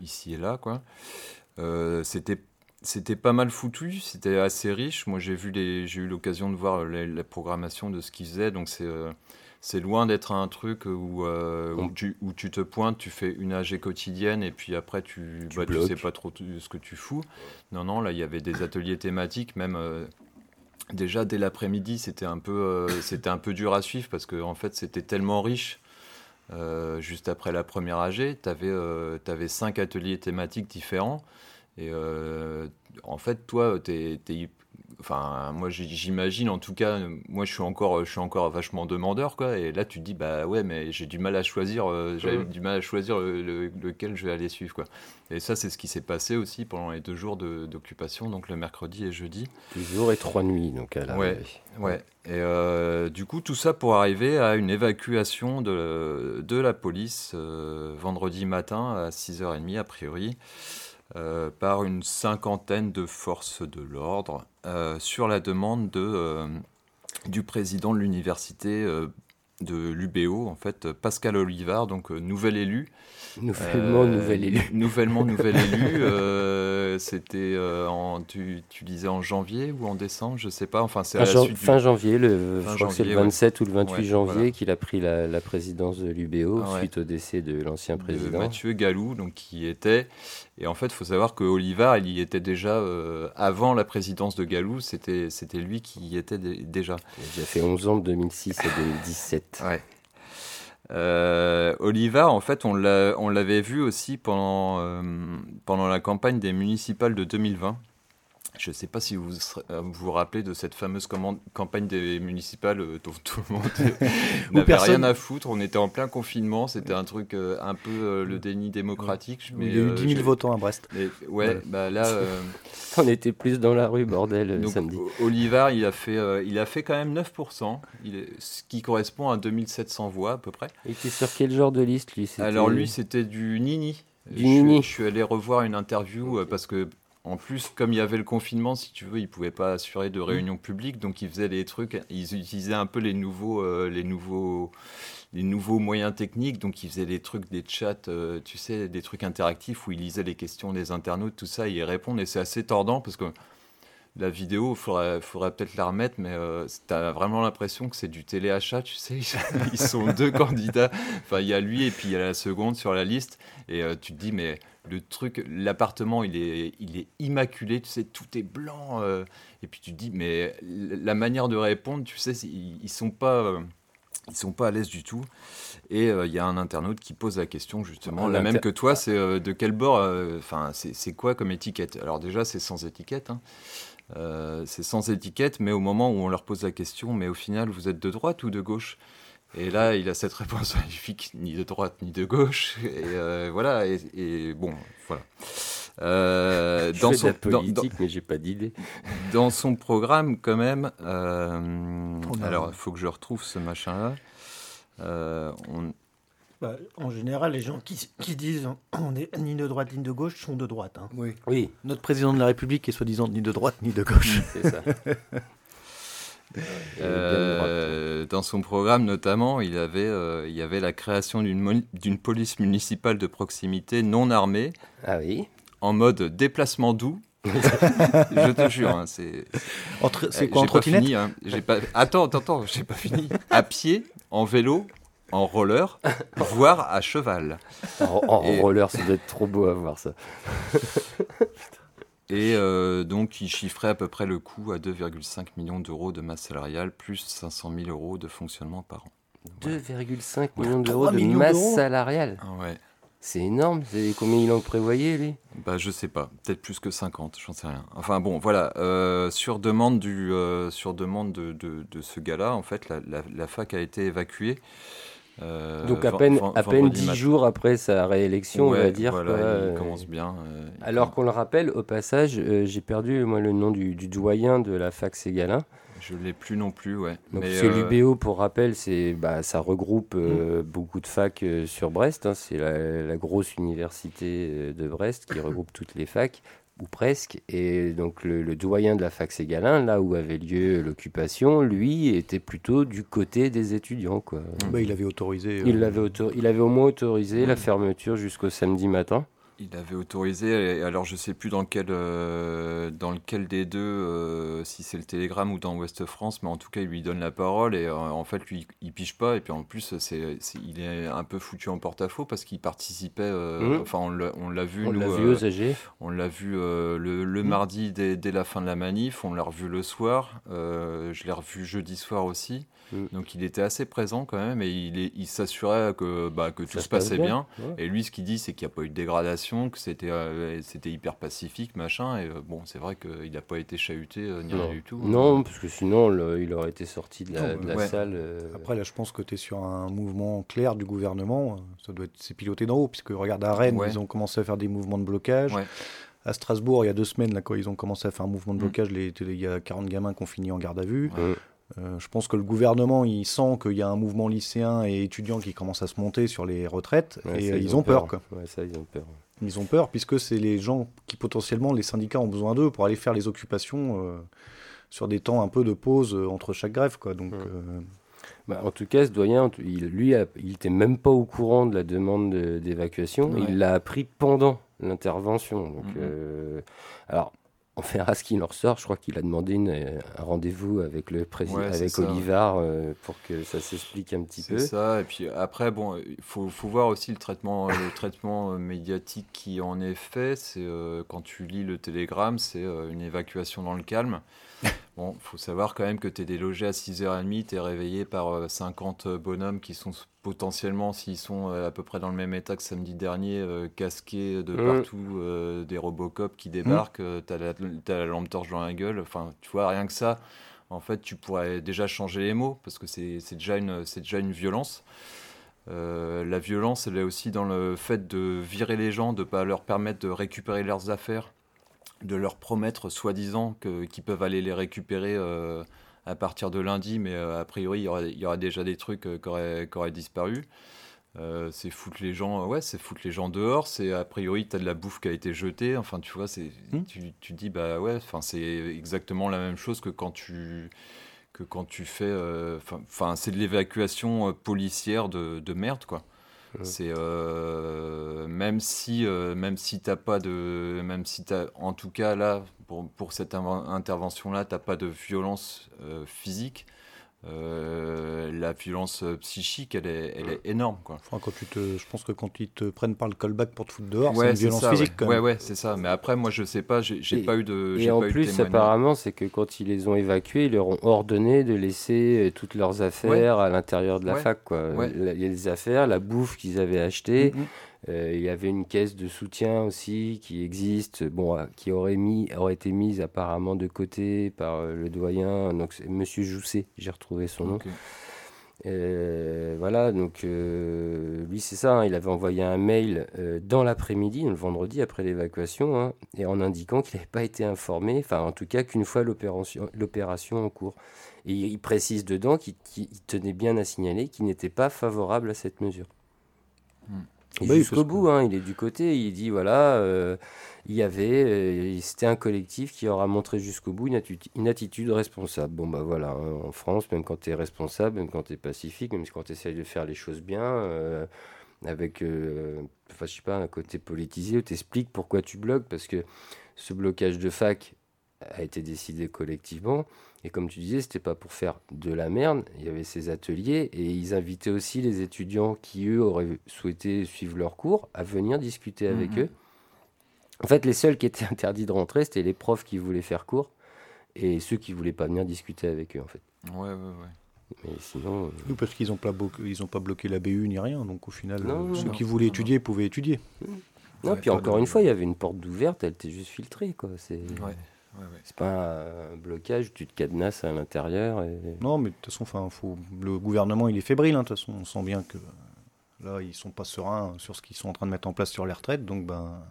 ici et là. Quoi. Euh, c'était c'était pas mal foutu, c'était assez riche. Moi, j'ai vu les, j'ai eu l'occasion de voir la, programmation de ce qu'ils faisaient, donc c'est euh, c'est loin d'être un truc où, euh, où, tu, où, tu, te pointes, tu fais une AG quotidienne et puis après tu, tu, bah, tu sais pas trop ce que tu fous. Non, non, là il y avait des ateliers thématiques, même déjà dès l'après-midi, c'était un peu, c'était un peu dur à suivre parce que en fait c'était tellement riche. Juste après la première AG, tu avais, avais, cinq ateliers thématiques différents. Et euh, en fait, toi, tu es, Enfin, moi, j'imagine, en tout cas, moi, je suis encore, je suis encore vachement demandeur, quoi. Et là, tu te dis, bah ouais, mais j'ai du mal à choisir, euh, j'ai du mal à choisir lequel je vais aller suivre, quoi. Et ça, c'est ce qui s'est passé aussi pendant les deux jours d'occupation, donc le mercredi et jeudi. Deux jours et trois nuits, donc à la Ouais, ouais. Et euh, du coup, tout ça pour arriver à une évacuation de, de la police vendredi matin à 6h30, a priori. Euh, par une cinquantaine de forces de l'ordre euh, sur la demande de, euh, du président de l'université de l'UBO, en fait, Pascal Olivard, donc nouvel élu. Nouvellement nouvel élu. Nouvellement nouvel élu. C'était en, tu, tu, disais en janvier ou en décembre, je sais pas. Enfin, c'est fin, janvier, le, je crois que c'est le 27 ou le 28 janvier qu'il a pris la, présidence de l'UBO suite au décès de l'ancien président. Mathieu Galou, donc qui était et en fait, il faut savoir que Olivar, il y était déjà euh, avant la présidence de Galou, c'était, c'était lui qui y était déjà. Il a fait 11 ans de 2006 à 2017. ouais. Euh, Olivar, en fait, on, on l'avait vu aussi pendant, euh, pendant la campagne des municipales de 2020. Je ne sais pas si vous euh, vous rappelez de cette fameuse campagne des municipales euh, dont tout le monde n'avait rien à foutre. On était en plein confinement, c'était un truc euh, un peu le déni démocratique. Mais, il y a eu 10 000 votants à Brest. ouais, bah là. On était plus dans la rue, bordel, donc, samedi. Olivar, il a, fait, il a fait quand même 9%, il est, ce qui correspond à 2700 voix à peu près. Il était sur quel genre de liste lui? Alors lui, c'était du Nini. Du je, Nini. je suis allé revoir une interview parce que en plus, comme il y avait le confinement, si tu veux, ils pouvaient pas assurer de réunions publiques, donc ils faisaient des trucs, ils utilisaient un peu les nouveaux, euh, les nouveaux, les nouveaux moyens techniques, donc ils faisaient des trucs, des chats, euh, tu sais, des trucs interactifs où ils lisaient les questions des internautes, tout ça, et ils répondent, et c'est assez tordant parce que la vidéo, il faudrait, faudrait peut-être la remettre, mais euh, tu as vraiment l'impression que c'est du téléachat, tu sais. Ils sont deux candidats. Enfin, il y a lui et puis il y a la seconde sur la liste. Et tu te dis, mais le truc, l'appartement, il est, il est immaculé, tu sais, tout est blanc. Euh, et puis tu te dis, mais la manière de répondre, tu sais, ils, ils sont pas. Euh, ils sont pas à l'aise du tout. Et euh, il y a un internaute qui pose la question justement, la même que toi, c'est de quel bord, enfin, c'est quoi comme étiquette? Alors déjà, c'est sans étiquette. Hein. c'est sans étiquette, mais au moment où on leur pose la question, mais au final, vous êtes de droite ou de gauche? Et là, il a cette réponse magnifique, ni de droite ni de gauche. Et euh, voilà, et, bon, voilà. Euh, dans son, politique, mais j'ai pas d'idée. Dans son programme, quand même. Euh, alors, il faut que je retrouve ce machin-là. On... Bah, en général, les gens qui, qui, disent on est ni de droite ni de gauche sont de droite. Hein. Oui. oui. Notre président de la République est soi-disant ni de droite ni de gauche. C'est ça. Euh, dans son programme, notamment, il, avait, euh, il y avait la création d'une police municipale de proximité non armée. Ah oui. En mode déplacement doux. je te jure, hein, c'est. C'est quoi en trottinette hein. pas... Attends, attends, attends, j'ai pas fini. À pied, en vélo, en roller, voire à cheval. En, roller, ça doit être trop beau à voir ça. Et euh, donc, il chiffrait à peu près le coût à 2,5 millions d'euros de masse salariale, plus 500 000 euros de fonctionnement par an. 2,5 millions d'euros de masse salariale ah ouais. C'est énorme. C'est combien il en prévoyait, lui? Bah, Je sais pas. Peut-être plus que 50, j'en sais rien. Enfin bon, voilà. Euh, sur demande, du, euh, sur demande de, de, ce gars-là, en fait, la, la, fac a été évacuée. Euh, Donc à peine, à peine 10 jours après sa réélection, on va dire. Voilà, il euh, commence bien. Euh, alors qu'on le rappelle, au passage, j'ai perdu moi le nom du, doyen de la fac Ségalin. Je l'ai plus non plus, ouais. Donc c'est l'UBO pour rappel, c'est bah, ça regroupe mm. beaucoup de facs sur Brest. Hein. c'est la, la, grosse université de Brest qui regroupe toutes les facs ou presque. Et donc le, doyen de la fac Ségalin, là où avait lieu l'occupation, lui était plutôt du côté des étudiants. Quoi. Bah, il avait autorisé. Il, euh, avait il avait au moins autorisé la fermeture jusqu'au samedi matin. Il avait autorisé, alors je sais plus dans quel, euh, dans lequel des deux, euh, si c'est le Télégramme ou dans Ouest France, mais en tout cas il lui donne la parole et euh, en fait lui il pige pas et puis en plus c'est, il est un peu foutu en porte-à-faux parce qu'il participait, mmh. enfin on l'a, vu on l'a vu aux AG. on l'a vu le, le mmh. mardi dès, dès, la fin de la manif, on l'a revu le soir, je l'ai revu jeudi soir aussi. Mm. Donc il était assez présent quand même et il, il s'assurait que, bah, que tout se passait bien. Et lui, ce qu'il dit, c'est qu'il n'y a pas eu de dégradation, que c'était euh, c'était hyper pacifique, machin. Et euh, bon, c'est vrai qu'il n'a pas été chahuté euh, ni rien du tout. Non, parce que sinon, il aurait été sorti de la, salle. Après, là, je pense que tu es sur un mouvement clair du gouvernement. Ça doit être c'est piloté d'en haut, puisque regarde à Rennes, ils ont commencé à faire des mouvements de blocage. À Strasbourg, il y a deux semaines, là, quand ils ont commencé à faire un mouvement de mm. blocage, il y a 40 gamins qui ont fini en garde à vue. Euh, je pense que le gouvernement, il sent qu'il y a un mouvement lycéen et étudiant qui commence à se monter sur les retraites et euh, ils, ont peur. quoi. ça, ils ont peur. Ils ont peur puisque c'est les gens qui potentiellement, les syndicats ont besoin d'eux pour aller faire les occupations euh, sur des temps un peu de pause entre chaque grève. Quoi. Donc, bah, en tout cas, ce doyen, il, lui, il n'était même pas au courant de la demande d'évacuation. Il l'a appris pendant l'intervention. Donc, mm-hmm. alors, on verra ce qu'il en ressort. Je crois qu'il a demandé un rendez-vous avec le président, avec Olivard, euh, pour que ça s'explique un petit peu. C'est ça. Et puis après, bon, il faut, voir aussi le traitement, le traitement euh, médiatique qui en est fait. C'est euh, quand tu lis le télégramme, c'est une évacuation dans le calme. Bon, faut savoir quand même que tu es délogé à 6h30, tu es réveillé par 50 bonhommes qui sont potentiellement, s'ils sont euh, à peu près dans le même état que samedi dernier, euh, casqués de mmh. partout, euh, des Robocop qui débarquent, tu as, la lampe torche dans la gueule. Enfin, tu vois, rien que ça, en fait, tu pourrais déjà changer les mots parce que c'est déjà, une, déjà une violence. la violence, elle est aussi dans le fait de virer les gens, de ne pas leur permettre de récupérer leurs affaires, de leur promettre soi-disant qu'ils peuvent aller les récupérer à partir de lundi, mais euh, a priori, il y, aura, déjà des trucs euh, qui auraient, auraient, disparu. Euh, c'est foutre les gens ouais c'est foutre les gens dehors c'est a priori tu as de la bouffe qui a été jetée enfin tu vois c'est hmm. tu, tu dis bah ouais enfin c'est exactement la même chose que quand tu que quand tu fais enfin c'est de l'évacuation policière de, de, merde quoi c'est même si même si t'as pas de même si t'as en tout cas là pour, pour cette intervention-là, tu n'as pas de violence euh, physique. Euh, la violence psychique, elle est, elle est énorme. Quoi. quand tu te, je pense que quand ils te prennent par le callback pour te foutre dehors, c'est une violence physique. Ouais, ouais, ouais c'est ça. Mais après, moi, je sais pas, j'ai pas eu de. Et en plus, apparemment, c'est que quand ils les ont évacués, ils leur ont ordonné de laisser euh, toutes leurs affaires à l'intérieur de la fac. Quoi. Il y a les affaires, la bouffe qu'ils avaient achetée. Mm, mm. Euh, il y avait une caisse de soutien aussi qui existe, bon, euh, qui aurait, mis, aurait été mise apparemment de côté par euh, le doyen, donc Monsieur Jousset, j'ai retrouvé son nom. voilà, donc lui c'est ça, hein, il avait envoyé un mail dans l'après-midi, le vendredi après l'évacuation, hein, et en indiquant qu'il n'avait pas été informé, enfin en tout cas qu'une fois l'opération en cours. Et il précise dedans qu'il tenait bien à signaler qu'il n'était pas favorable à cette mesure. Hmm. Bah jusqu'au bout, hein, il est du côté, il dit voilà, euh, il y avait, euh, c'était un collectif qui aura montré jusqu'au bout une, atti- une attitude responsable. Bon, bah voilà, hein, en France, même quand tu es responsable, même quand tu es pacifique, même quand tu essayes de faire les choses bien, euh, avec, enfin, je sais pas, un côté politisé où tu expliques pourquoi tu bloques, parce que ce blocage de fac a été décidé collectivement. Et comme tu disais, c'était pas pour faire de la merde. Il y avait ces ateliers et ils invitaient aussi les étudiants qui, eux, auraient souhaité suivre leurs cours à venir discuter avec Mhm. eux. En fait, les seuls qui étaient interdits de rentrer, c'était les profs qui voulaient faire cours et ceux qui voulaient pas venir discuter avec eux, en fait. Ouais, ouais, ouais. Mais sinon, euh, Nous, parce qu'ils n'ont pas, blo- bloqué la BU ni rien, donc au final, Non, euh, non, ceux non. qui voulaient Non, étudier pouvaient étudier. non. Ouais, puis encore de- une fois, il y avait une porte d'ouverte, elle était juste filtrée, quoi. C'est Ouais, ouais, ouais. c'est pas un blocage, tu te cadenasses à l'intérieur et Non, mais de toute façon, enfin, faut... le gouvernement, il est fébrile. hein, De toute façon, on sent bien que là, ils sont pas sereins sur ce qu'ils sont en train de mettre en place sur les retraites. Donc, ben,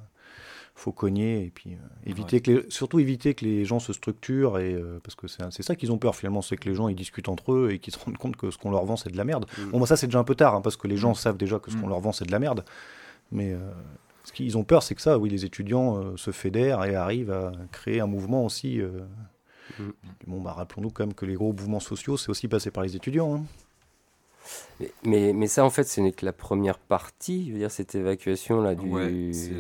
faut cogner et puis euh, éviter Ouais. que les... surtout éviter que les gens se structurent et euh, parce que c'est c'est ça qu'ils ont peur finalement, c'est que les gens ils discutent entre eux et qu'ils se rendent compte que ce qu'on leur vend c'est de la merde. Mm. Bon, bah, ça c'est déjà un peu tard hein, parce que les gens savent déjà que ce qu'on Mm. leur vend c'est de la merde. Mais euh, ce qu'ils ont peur, c'est que ça, oui, les étudiants euh, se fédèrent et arrivent à créer un mouvement aussi. euh. Mm. Bon, bah, rappelons-nous quand même que les gros mouvements sociaux, c'est aussi passé par les étudiants. hein. Mais, mais, mais ça, en fait, ce n'est que la première partie, je veux dire, cette évacuation là du. Ouais, c'est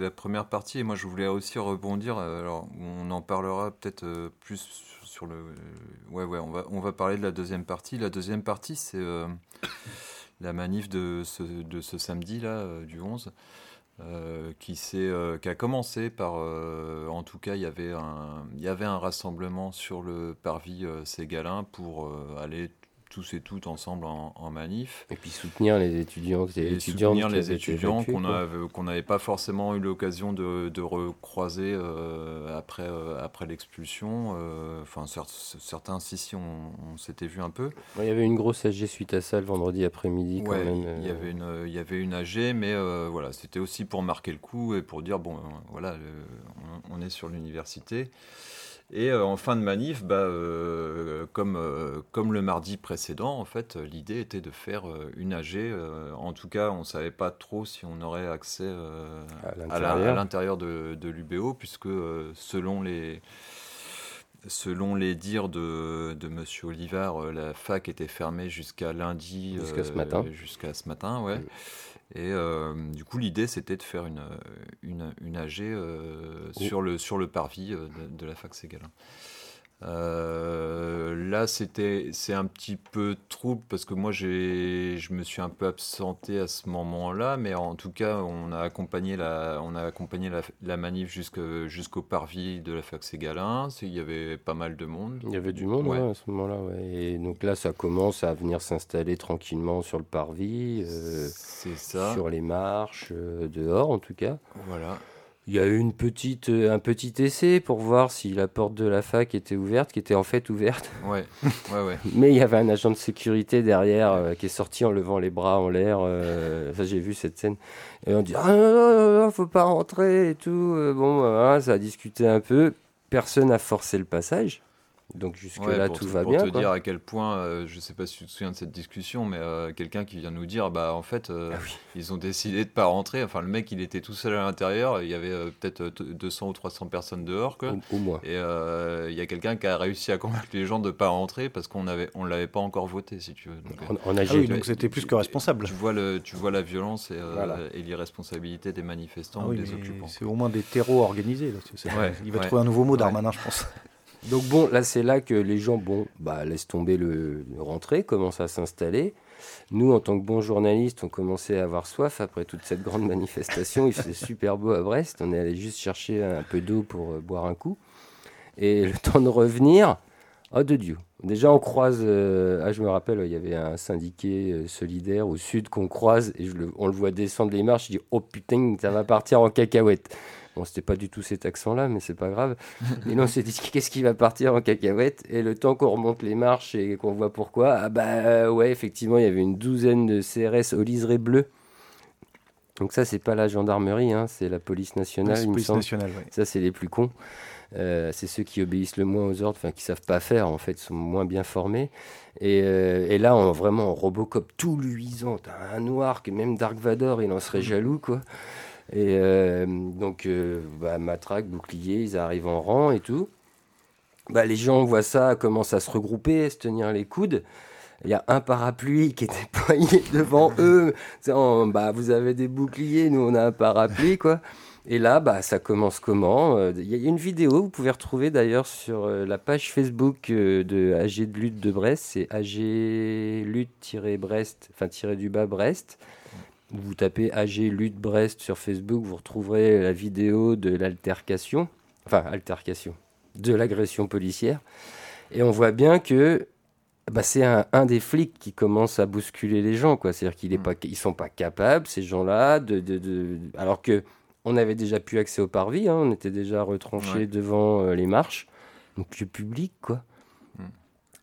la, première partie. Et moi, je voulais aussi rebondir. euh, Alors, on en parlera peut-être euh, plus sur le. Ouais, ouais, on va, on va parler de la deuxième partie. La deuxième partie, c'est euh, la manif de ce, de ce samedi, là, euh, du 11. euh, qui, euh, qui a commencé par, euh, en tout cas, il y avait un, y avait un rassemblement sur le parvis Ségalin pour aller tous et toutes ensemble en, en manif Et puis soutenir les étudiants et étudiantes soutenir les étudiants qu'on n'avait pas forcément eu l'occasion de, de recroiser euh, après, euh, après l'expulsion. euh, Enfin, cer- certains, si, si, on, on s'était vu un peu. Il y avait une grosse AG suite à ça le vendredi après-midi quand Ouais, même. il y avait une, il y avait une AG, mais voilà, c'était aussi pour marquer le coup et pour dire bon, voilà, on est sur l'université. Et euh, en fin de manif, bah, euh, comme, euh, comme le mardi précédent, en fait, l'idée était de faire euh, une AG. en tout cas, on ne savait pas trop si on aurait accès À l'intérieur. de, de l'UBO, puisque selon les, selon les dires de, de M. Olivard, la fac était fermée jusqu'à lundi. Jusqu'à ce matin. Jusqu'à ce matin, ouais. Et euh, du coup, l'idée, c'était de faire une, une, une AG euh, Oh. sur, le, sur le parvis euh, de, de la fac Ségalin. Euh, là, c'était, c'est un petit peu trouble parce que moi, j'ai, je me suis un peu absenté à ce moment-là, mais en tout cas, on a accompagné la, on a accompagné la, la manif jusque, jusqu'au parvis de la fac Ségalin. Il y avait pas mal de monde. Il y avait du monde Ouais. ouais, à ce moment-là. ouais. Et donc là, ça commence à venir s'installer tranquillement sur le parvis, euh, C'est ça. sur les marches, euh, dehors en tout cas. Voilà. Il y a eu une petite, euh, un petit essai pour voir si la porte de la fac était ouverte, qui était en fait ouverte. Ouais. Ouais, ouais. Mais il y avait un agent de sécurité derrière euh, qui est sorti en levant les bras en l'air. euh, ça, j'ai vu cette scène. Et on dit Ah non, non, non, faut pas rentrer et tout. Euh, bon, bah, voilà, ça a discuté un peu. Personne n'a forcé le passage. Donc, jusque-là, pour tout te- va pour bien. te quoi. dire à quel point, euh, je sais pas si tu te souviens de cette discussion, mais euh, quelqu'un qui vient nous dire, bah en fait, euh, Ah oui. ils ont décidé de pas rentrer. Enfin, le mec, il était tout seul à l'intérieur. Il y avait euh, peut-être euh, t- 200 ou 300 personnes dehors, quoi. Au, au moins. Et euh, il y a quelqu'un qui a réussi à convaincre les gens de pas rentrer parce qu'on avait, on l'avait pas encore voté, si tu veux. Donc, En, en AG. Ah oui, tu- donc c'était plus que responsable. Tu vois le, tu vois la violence et, euh, Voilà. et l'irresponsabilité des manifestants Ah ou des occupants. c'est au moins des terreaux organisés. Là. C'est- Ouais, Il va ouais. trouver un nouveau mot Ouais. Darmanin, je pense. Donc bon, là c'est là que les gens, bon, bah laissent tomber le, le rentrer, commencent à s'installer. Nous, en tant que bons journalistes, on commençait à avoir soif après toute cette grande manifestation. Il faisait super beau à Brest. On est allé juste chercher un peu d'eau pour euh, boire un coup. Et le temps de revenir, oh de Dieu. Déjà, on croise, euh, ah, je me rappelle, il y avait un syndiqué euh, solidaire au sud qu'on croise et on le voit descendre les marches. Je dis, oh putain, ça va partir en cacahuète. Bon, c'était pas du tout cet accent-là, mais c'est pas grave. Et là, on s'est dit, qu'est-ce qui va partir en cacahuète? Et le temps qu'on remonte les marches et qu'on voit pourquoi, ah bah euh, ouais, effectivement, il y avait une douzaine de CRS au liseré bleu Donc ça, c'est pas la gendarmerie, hein, c'est la police nationale. Me police nationale, ouais. Ça, c'est les plus cons. Euh, c'est ceux qui obéissent le moins aux ordres, enfin qui savent pas faire en fait, sont moins bien formés. Et, euh, et là, on, vraiment, en Robocop tout luisant, t'as un noir que même Dark Vador, il en serait jaloux quoi. Et euh, donc, euh, bah, matraque, bouclier, ils arrivent en rang et tout. Bah, les gens voient ça, commencent à se regrouper, à se tenir les coudes. Il y a un parapluie qui est déployé devant eux. Bah, vous avez des boucliers, nous on a un parapluie, quoi. Et là, bah, ça commence comment Euh, Il y a une vidéo, vous pouvez retrouver d'ailleurs sur la page Facebook de AG de lutte de Brest, c'est AG lutte-brest, enfin tiré du bas Brest. Vous tapez AG lutte Brest sur Facebook, vous retrouverez la vidéo de l'altercation, enfin altercation, de l'agression policière. Et on voit bien que bah, c'est un, un des flics qui commence à bousculer les gens. C'est-à-dire qu'ils Mm. ne sont pas capables, ces gens-là, de, de- de- alors que on avait déjà plus accès au parvis, hein, on était déjà retranchés Ouais. devant euh, les marches, donc le public, quoi.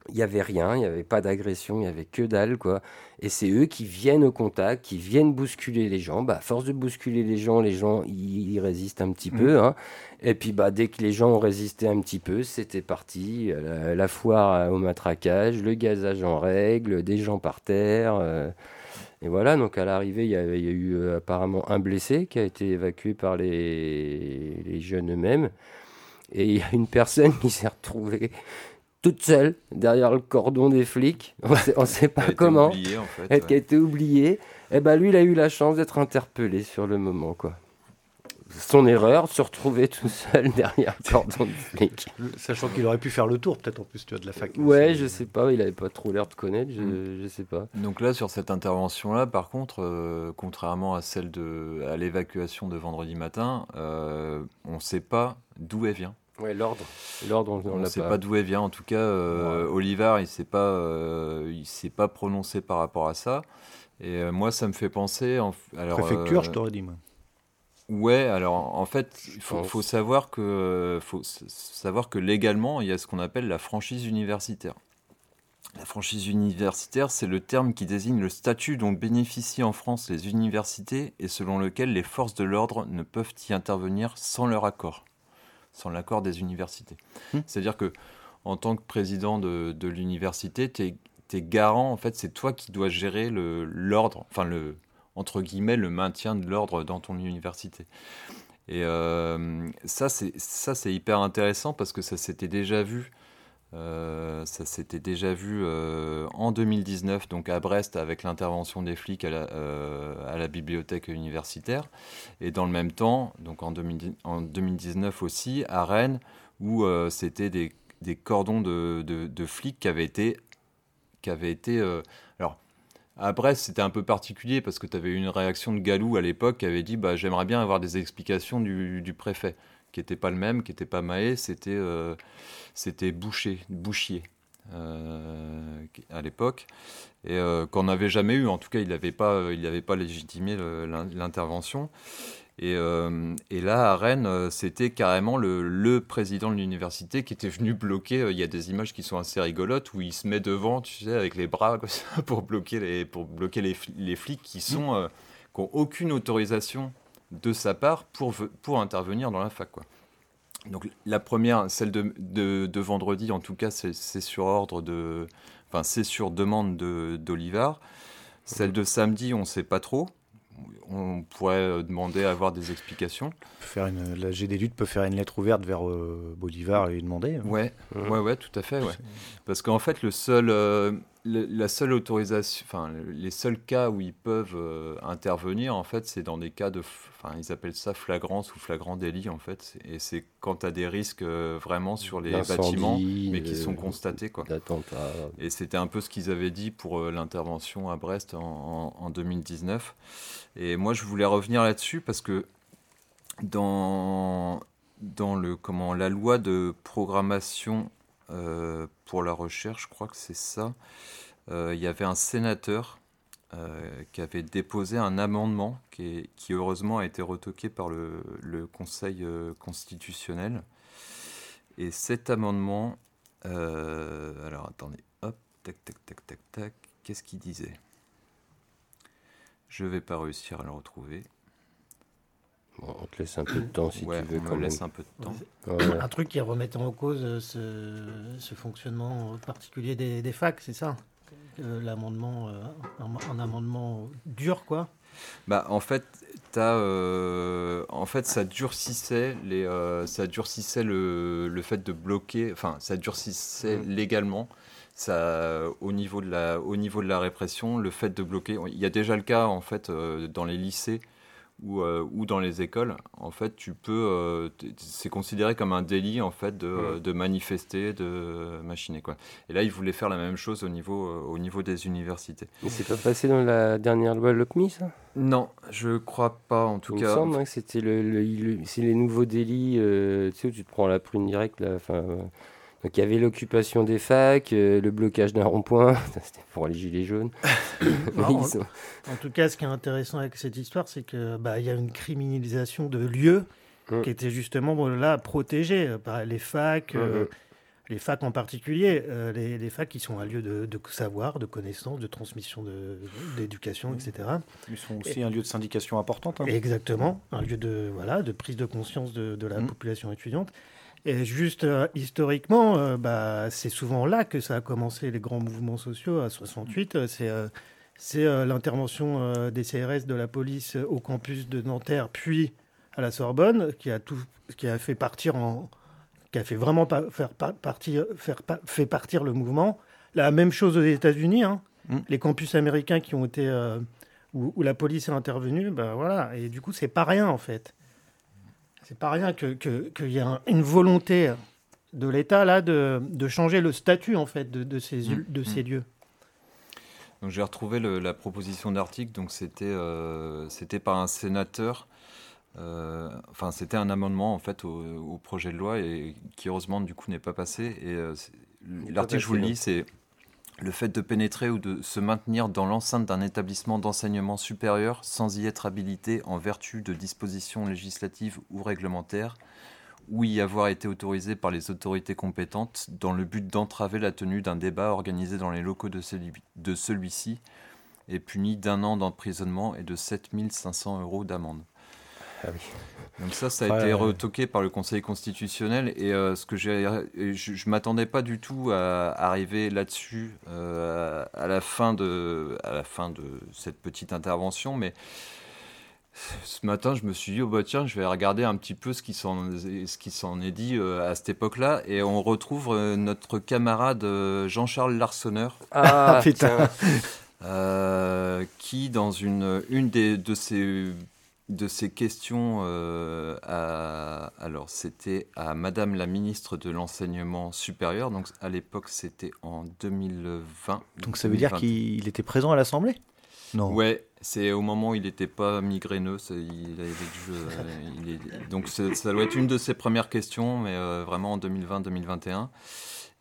Il n'y avait rien, il n'y avait pas d'agression, il n'y avait que dalle, quoi. Et c'est eux qui viennent au contact, qui viennent bousculer les gens. Bah, à force de bousculer les gens, les gens, ils, résistent un petit Mm. peu. Hein. Et puis, bah, dès que les gens ont résisté un petit peu, c'était parti. La, la foire au matraquage, le gazage en règle, des gens par terre. euh, et voilà, donc à l'arrivée, il y, avait- il y a eu euh, apparemment un blessé qui a été évacué par les, les jeunes eux-mêmes. Et il y a une personne qui s'est retrouvée toute seule derrière le cordon des flics. On sait, on sait Elle a pas été comment. oubliée, en fait, Elle qui a ouais. été oublié. Et ben lui, il a eu la chance d'être interpellé sur le moment, quoi. Son erreur, se retrouver tout seul derrière le cordon de flic. Sachant qu'il aurait pu faire le tour, peut-être en plus, tu as de la fac. Ouais, je sais pas, il avait pas trop l'air de connaître, je, Mm. je sais pas. Donc là, sur cette intervention-là, par contre, euh, contrairement à celle de à l'évacuation de vendredi matin, euh, on ne sait pas d'où elle vient. Ouais, l'ordre. L'ordre, on, ne sait pas. pas, d'où elle vient. En tout cas, euh, Oliver, il s'est pas, euh, il s'est pas prononcé par rapport à ça. Et euh, moi, ça me fait penser. En, alors, Préfecture, euh, je t'aurais dit, moi. Ouais, alors en fait, il faut, savoir que faut savoir que légalement, il y a ce qu'on appelle la franchise universitaire. La franchise universitaire, c'est le terme qui désigne le statut dont bénéficient en France les universités et selon lequel les forces de l'ordre ne peuvent y intervenir sans leur accord, sans l'accord des universités. Hmm. C'est-à-dire que en tant que président de, de l'université, tu es, garant, en fait, c'est toi qui dois gérer l'ordre, enfin le entre guillemets le maintien de l'ordre dans ton université. Et euh, ça, c'est ça, c'est hyper intéressant parce que ça s'était déjà vu. Euh, ça s'était déjà vu euh, en 2019, donc à Brest, avec l'intervention des flics à la, euh, à la bibliothèque universitaire. Et dans le même temps, donc en, 2010 en 2019 aussi, à Rennes, où c'était des, cordons de, flics qui avaient été. Qui avaient été alors, à Brest, c'était un peu particulier parce que tu avais eu une réaction de Galou à l'époque qui avait dit bah, J'aimerais bien avoir des explications du préfet, qui n'était pas le même, qui n'était pas Mahé, c'était euh, Boucher, Bouchier euh, à l'époque, et euh, qu'on n'avait jamais eu. En tout cas, il n'avait pas, pas légitimé l'intervention. Et, euh, et là, à Rennes, c'était carrément le, le président de l'université qui était venu bloquer. Il y a des images qui sont assez rigolotes où il se met devant, tu sais, avec les bras pour bloquer les, pour bloquer les, les flics qui sont qui ont aucune autorisation de sa part pour, pour intervenir dans la fac. Quoi. Donc la première, celle de, de, de vendredi, en tout cas, c'est sur ordre de, enfin c'est sur demande de d'Olivard. Celle de samedi, on ne sait pas trop. On pourrait euh, demander à avoir des explications. Faire une, la GD Lutte peut faire une lettre ouverte vers euh, Bolivar et lui demander. hein. Ouais, Mhm. ouais, ouais, tout à fait, ouais. Parce qu'en fait, le seul, euh, le- la seule autorisation, enfin, le- les seuls cas où ils peuvent euh, intervenir, en fait, c'est dans des cas de, enfin, ils appellent ça flagrance ou flagrant délit, en fait. Et c'est quand tu as des risques euh, vraiment sur les bâtiments, mais qui euh, sont constatés, quoi. Et c'était un peu ce qu'ils avaient dit pour euh, l'intervention à Brest en, en- en 2019. Et moi, je voulais revenir là-dessus parce que dans, dans le, comment, la loi de programmation pour la recherche, je crois que c'est ça, euh, il y avait un sénateur euh, qui avait déposé un amendement qui, heureusement a été retoqué par le, Conseil euh, constitutionnel. Et cet amendement, euh, alors attendez, hop, tac, tac, tac, tac, tac, qu'est-ce qu'il disait? Je vais pas réussir à le retrouver. On te laisse un peu de temps si ouais, tu veux. On quand me même. laisse un peu de temps. Ouais. Un truc qui remettait en cause euh, ce, ce fonctionnement particulier des, des facs, c'est ça? Euh, L'amendement, euh, un, un amendement dur, quoi. Bah, en fait, t'as, euh, en fait, ça durcissait les, euh, ça durcissait le, le fait de bloquer, enfin, ça durcissait Mm. légalement. Ça, au niveau de la, au niveau de la répression, le fait de bloquer. Il y a déjà le cas en fait euh, dans les lycées ou, euh, ou dans les écoles. En fait, tu peux, euh, c'est considéré comme un délit en fait de, de manifester, de machiner quoi. Et là, ils voulaient faire la même chose au niveau, euh, au niveau des universités. Mais c'est pas passé dans la dernière loi LOPMI, ça? Non, je crois pas en tout Il cas. me semble hein, que c'était le, le- le- c'est les nouveaux délits, euh, tu sais, où tu te prends la prune directe. Là, enfin, euh, donc il y avait l'occupation des facs, euh, le blocage d'un rond-point, c'était pour les gilets jaunes. Mais en, ils sont- en tout cas, ce qui est intéressant avec cette histoire, c'est que bah, il y a une criminalisation de lieux Mm. qui étaient justement bon, là protégés euh, par les facs. euh, Mhm. les facs en particulier, euh, les, les facs qui sont un lieu de, de savoir, de connaissance, de transmission de- d'éducation, etc. Ils sont aussi un lieu de syndication importante. hein. Exactement, un lieu de, voilà, de prise de conscience de, de la Mm. population étudiante. Et juste euh, historiquement, euh, bah, c'est souvent là que ça a commencé, les grands mouvements sociaux à 68. euh, C'est euh, c'est, l'intervention des CRS de la police au campus de Nanterre, puis à la Sorbonne, qui a, tout, qui a fait partir en, qui a fait vraiment pa- faire, pa- partir, faire pa- fait partir le mouvement. La même chose aux États-Unis, hein. Mm. les campus américains qui ont été où, où la police est intervenue, ben voilà. Et du coup, c'est pas rien en fait. C'est pas rien que que- qu'il y a un- une volonté de l'État là de, de changer le statut en fait de, de ces Mm. de ces Mm. lieux. Donc j'ai retrouvé le- la proposition d'article, donc c'était euh, c'était par un sénateur, euh, enfin c'était un amendement en fait au, au projet de loi et qui heureusement du coup n'est pas passé. Et euh, l'article, je vous le lis, c'est le fait de pénétrer ou de se maintenir dans l'enceinte d'un établissement d'enseignement supérieur sans y être habilité en vertu de dispositions législatives ou réglementaires ou y avoir été autorisé par les autorités compétentes dans le but d'entraver la tenue d'un débat organisé dans les locaux de celui- de celui-ci est puni d'un an d'emprisonnement et de 7500 euros d'amende. Ah oui. Donc ça, ça a Ouais, été ouais. retoqué par le Conseil constitutionnel et euh, ce que j'ai, je, je m'attendais pas du tout à arriver là-dessus euh, à la fin de, à la fin de cette petite intervention, mais ce matin, je me suis dit, oh bah tiens, je vais regarder un petit peu ce qui s'en, ce qui s'en est dit euh, à cette époque-là, et on retrouve euh, notre camarade euh, Jean-Charles Larsonneur, Ah, Putain. putain. euh, qui, dans une, une des, de ses de ces questions, euh, à, alors c'était à Madame la ministre de l'enseignement supérieur, donc à l'époque c'était en 2020. Donc ça veut dire 2020. qu'il était présent à l'Assemblée? Non. Ouais, c'est au moment où il n'était pas migraineux, il avait euh, il est- donc ça doit être une de ses premières questions, mais euh, vraiment en 2020-2021.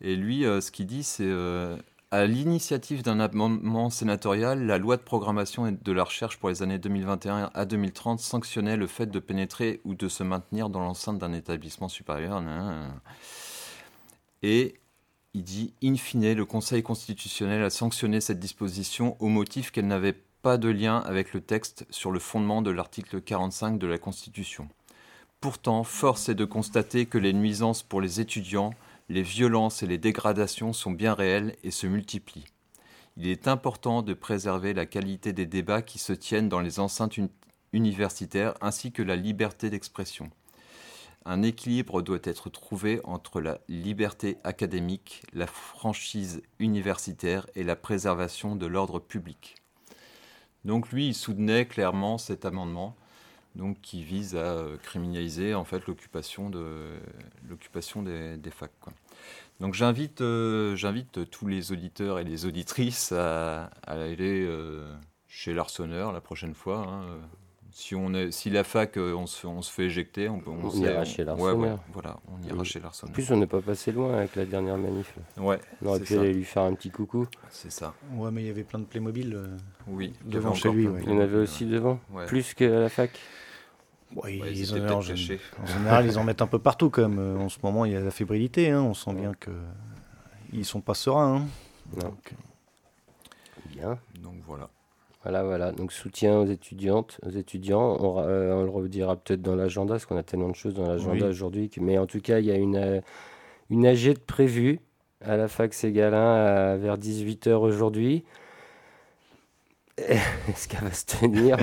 Et lui, ce qu'il dit, c'est à l'initiative d'un amendement sénatorial, la loi de programmation et de la recherche pour les années 2021 à 2030 sanctionnait le fait de pénétrer ou de se maintenir dans l'enceinte d'un établissement supérieur. Et il dit, in fine, le Conseil constitutionnel a sanctionné cette disposition au motif qu'elle n'avait pas de lien avec le texte sur le fondement de l'article 45 de la Constitution. Pourtant, force est de constater que les nuisances pour les étudiants, les violences et les dégradations sont bien réelles et se multiplient. Il est important de préserver la qualité des débats qui se tiennent dans les enceintes uni- universitaires ainsi que la liberté d'expression. Un équilibre doit être trouvé entre la liberté académique, la franchise universitaire et la préservation de l'ordre public. Donc lui, il soutenait clairement cet amendement donc, qui vise à euh, criminaliser en fait l'occupation de l'occupation des, des facs. quoi. Donc j'invite euh, j'invite tous les auditeurs et les auditrices à, à aller euh, chez l'arseneur la prochaine fois. hein. Si, on est, si la fac, on se, fait- on se fait éjecter, on, peut- On sait- ira chez ouais, l'arseneur. ouais, voilà, on ira chez En plus, on n'est pas passé loin avec la dernière manif. Ouais, On aurait pu ça. aller lui faire un petit coucou. C'est ça. Ouais, mais il y avait plein de Playmobil. euh. Oui. Devant chez lui, ouais. Il y en avait aussi devant, ouais. plus qu'à la fac. Ouais, Ouais, ils en, général, ils en mettent un peu partout quand même. Euh, En ce moment, il y a la fébrilité. hein. On sent bien que ils sont pas sereins. hein. Donc, Bien. Donc voilà. Voilà, voilà. Donc soutien aux étudiantes, aux étudiants. On, euh, le redira peut-être dans l'agenda, parce qu'on a tellement de choses dans l'agenda aujourd'hui. Mais en tout cas, il y a une, euh, une AG de prévue à la fac Ségalin vers 18h aujourd'hui. Est-ce qu'elle va se tenir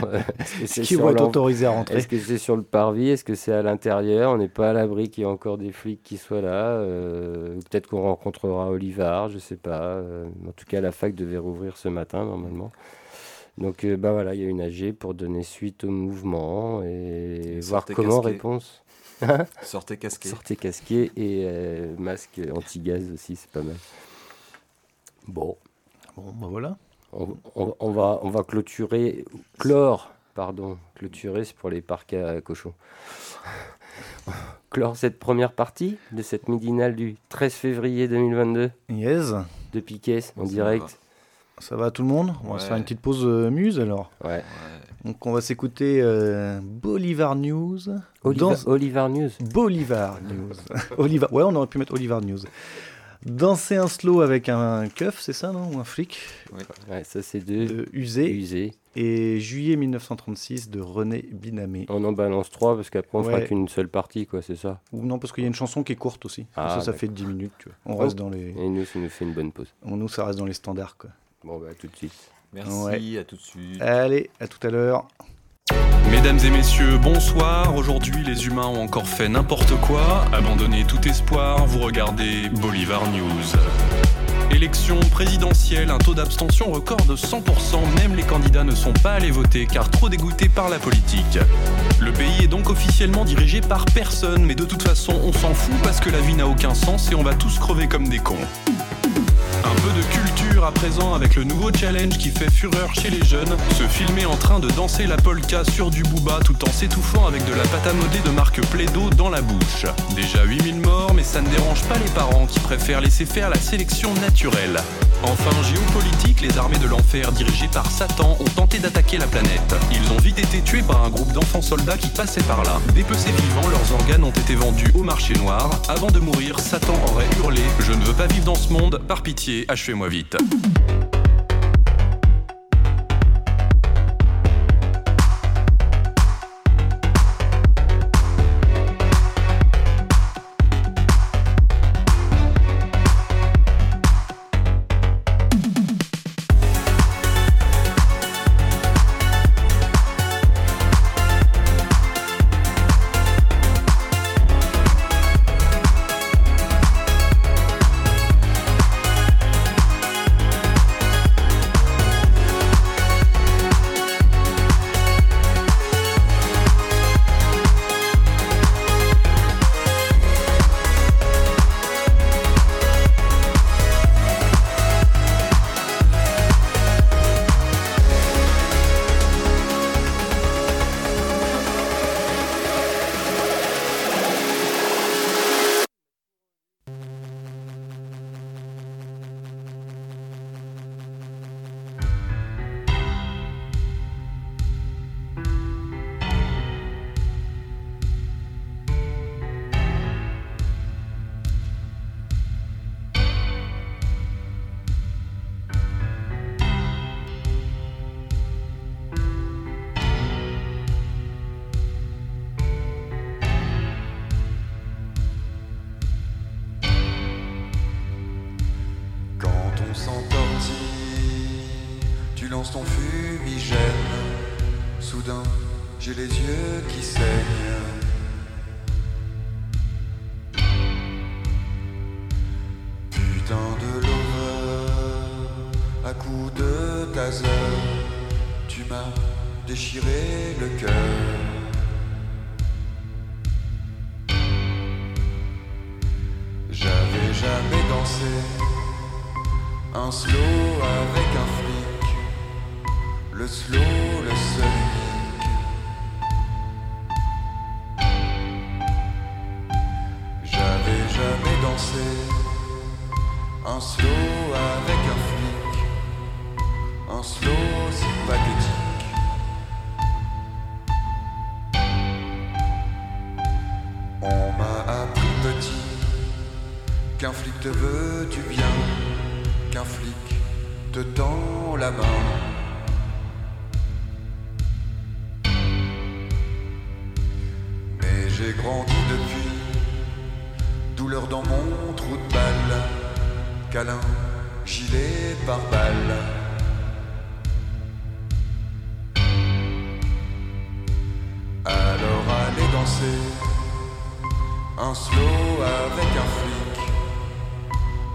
Est-ce qu'ils vont être autorisés à rentrer Est-ce que c'est sur le parvis Est-ce que c'est à l'intérieur On n'est pas à l'abri qu'il y ait encore des flics qui soient là. Euh, peut-être qu'on rencontrera Olivard, je ne sais pas. Euh, en tout cas, la fac devait rouvrir ce matin normalement. Donc euh, bah voilà, il y a une AG pour donner suite au mouvement et, voir comment réponse. Sortez casqué. Sortez casqué et masque anti-gaz aussi, c'est pas mal. Bon. Bon, bah voilà on, va, on va clôturer, clore, pardon, clôturer, c'est pour les parcs à cochons. clore cette première partie de cette midinale du 13 février 2022. Yes. De Piquet en direct. Ça va tout le monde? On va se faire une petite pause euh, muse alors. Ouais. Donc on va s'écouter euh, Bolivar News. Olivar News. Bolivar News. Olivar. Ouais, on aurait pu mettre Olivar News. Danser un slow avec un keuf, c'est ça, non? Ou un flic? Ouais, ça c'est de, de Usé. Usé. Et Juillet 1936 de René Binamé. On en balance trois parce qu'après on fera qu'une seule partie, quoi, c'est ça? Ou non, parce qu'il y a une chanson qui est courte aussi. Ah, ça, ça fait 10 minutes, tu vois. On reste dans les. Et nous, ça nous fait une bonne pause. On, nous, ça reste dans les standards, quoi. Bon, bah, à tout de suite. Merci, à tout de suite. Allez, à tout à l'heure. Mesdames et messieurs, bonsoir. Aujourd'hui, les humains ont encore fait n'importe quoi. Abandonnez tout espoir, vous regardez Bolivar News. Élection présidentielle, un taux d'abstention record de 100%, même les candidats ne sont pas allés voter car trop dégoûtés par la politique. Le pays est donc officiellement dirigé par personne, mais de toute façon on s'en fout parce que la vie n'a aucun sens et on va tous crever comme des cons. Un peu de culture à présent avec le nouveau challenge qui fait fureur chez les jeunes. Se filmer en train de danser la polka sur du booba tout en s'étouffant avec de la pâte à modeler de marque Plaido dans la bouche. Déjà 8000 morts, mais ça ne dérange pas les parents qui préfèrent laisser faire la sélection naturelle. Enfin, géopolitique, les armées de l'enfer dirigées par Satan ont tenté d'attaquer la planète. Ils ont vite été tués par un groupe d'enfants soldats qui passaient par là. Dépecés vivants, leurs organes ont été vendus au marché noir. Avant de mourir, Satan aurait hurlé Je ne veux pas vivre dans ce monde, par pitié, achevez-moi vite. Grandi depuis, douleur dans mon trou de balle, câlin, gilet par balle. Alors allez danser. Un slow avec un flic,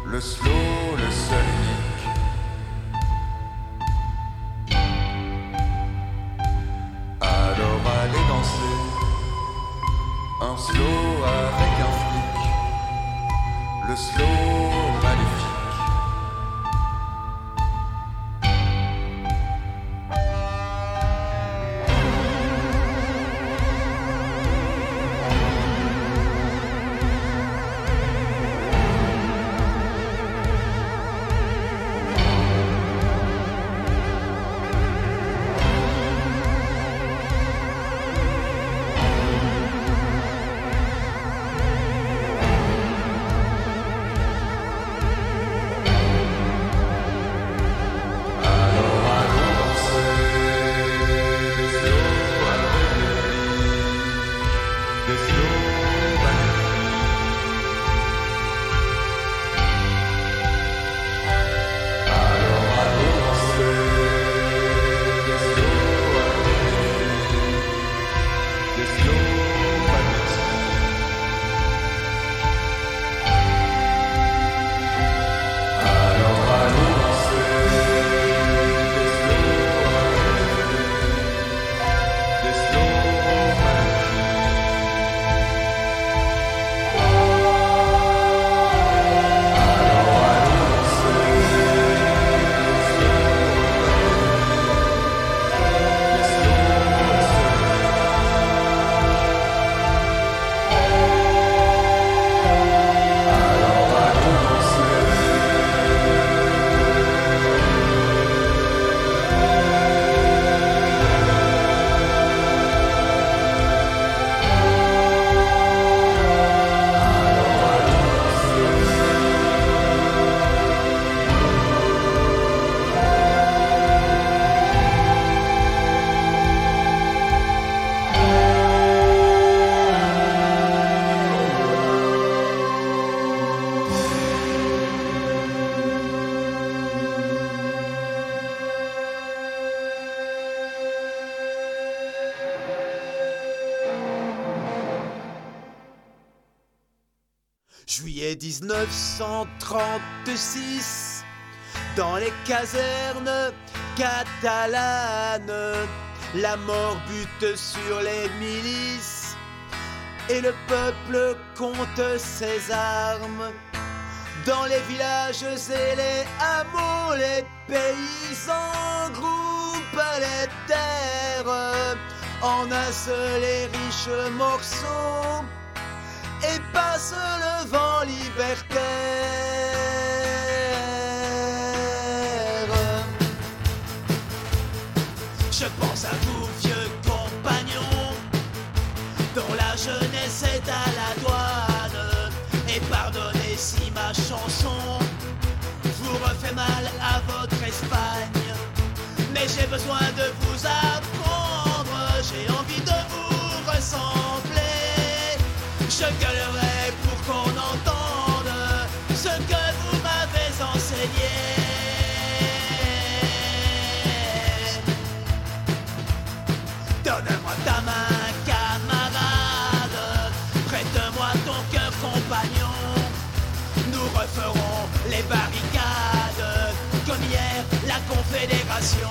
le slow, le seul 1936, dans les casernes catalanes, la mort bute sur les milices et le peuple compte ses armes. Dans les villages et les hameaux, les paysans groupent les terres en un seul et riche morceau et passe le vent libertaire. Pense à vous, vieux compagnons, dont la jeunesse est à la douane. Et pardonnez si ma chanson vous refait mal à votre Espagne. Mais j'ai besoin de vous apprendre, j'ai envie de vous ressembler. Je gueulerai Nous referons les barricades comme hier la Confédération.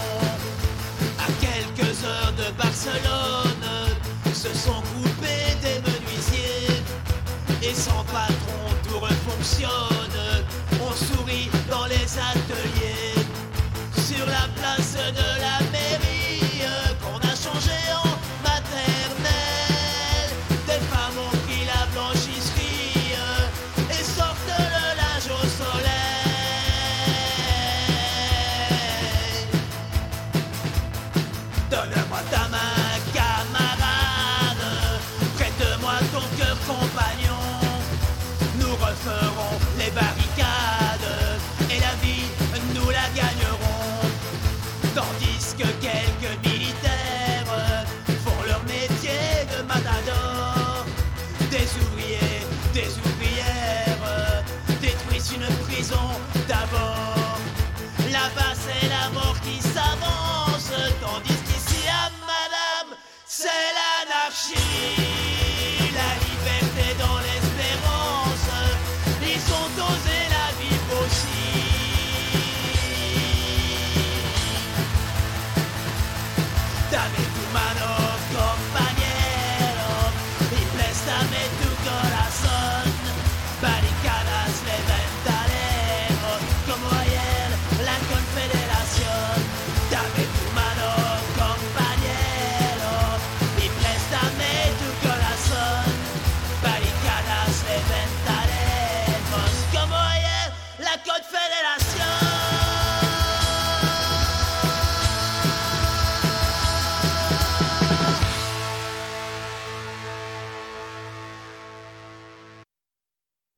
À quelques heures de Barcelone, se sont groupés des menuisiers et sans patron tout refonctionne. On sourit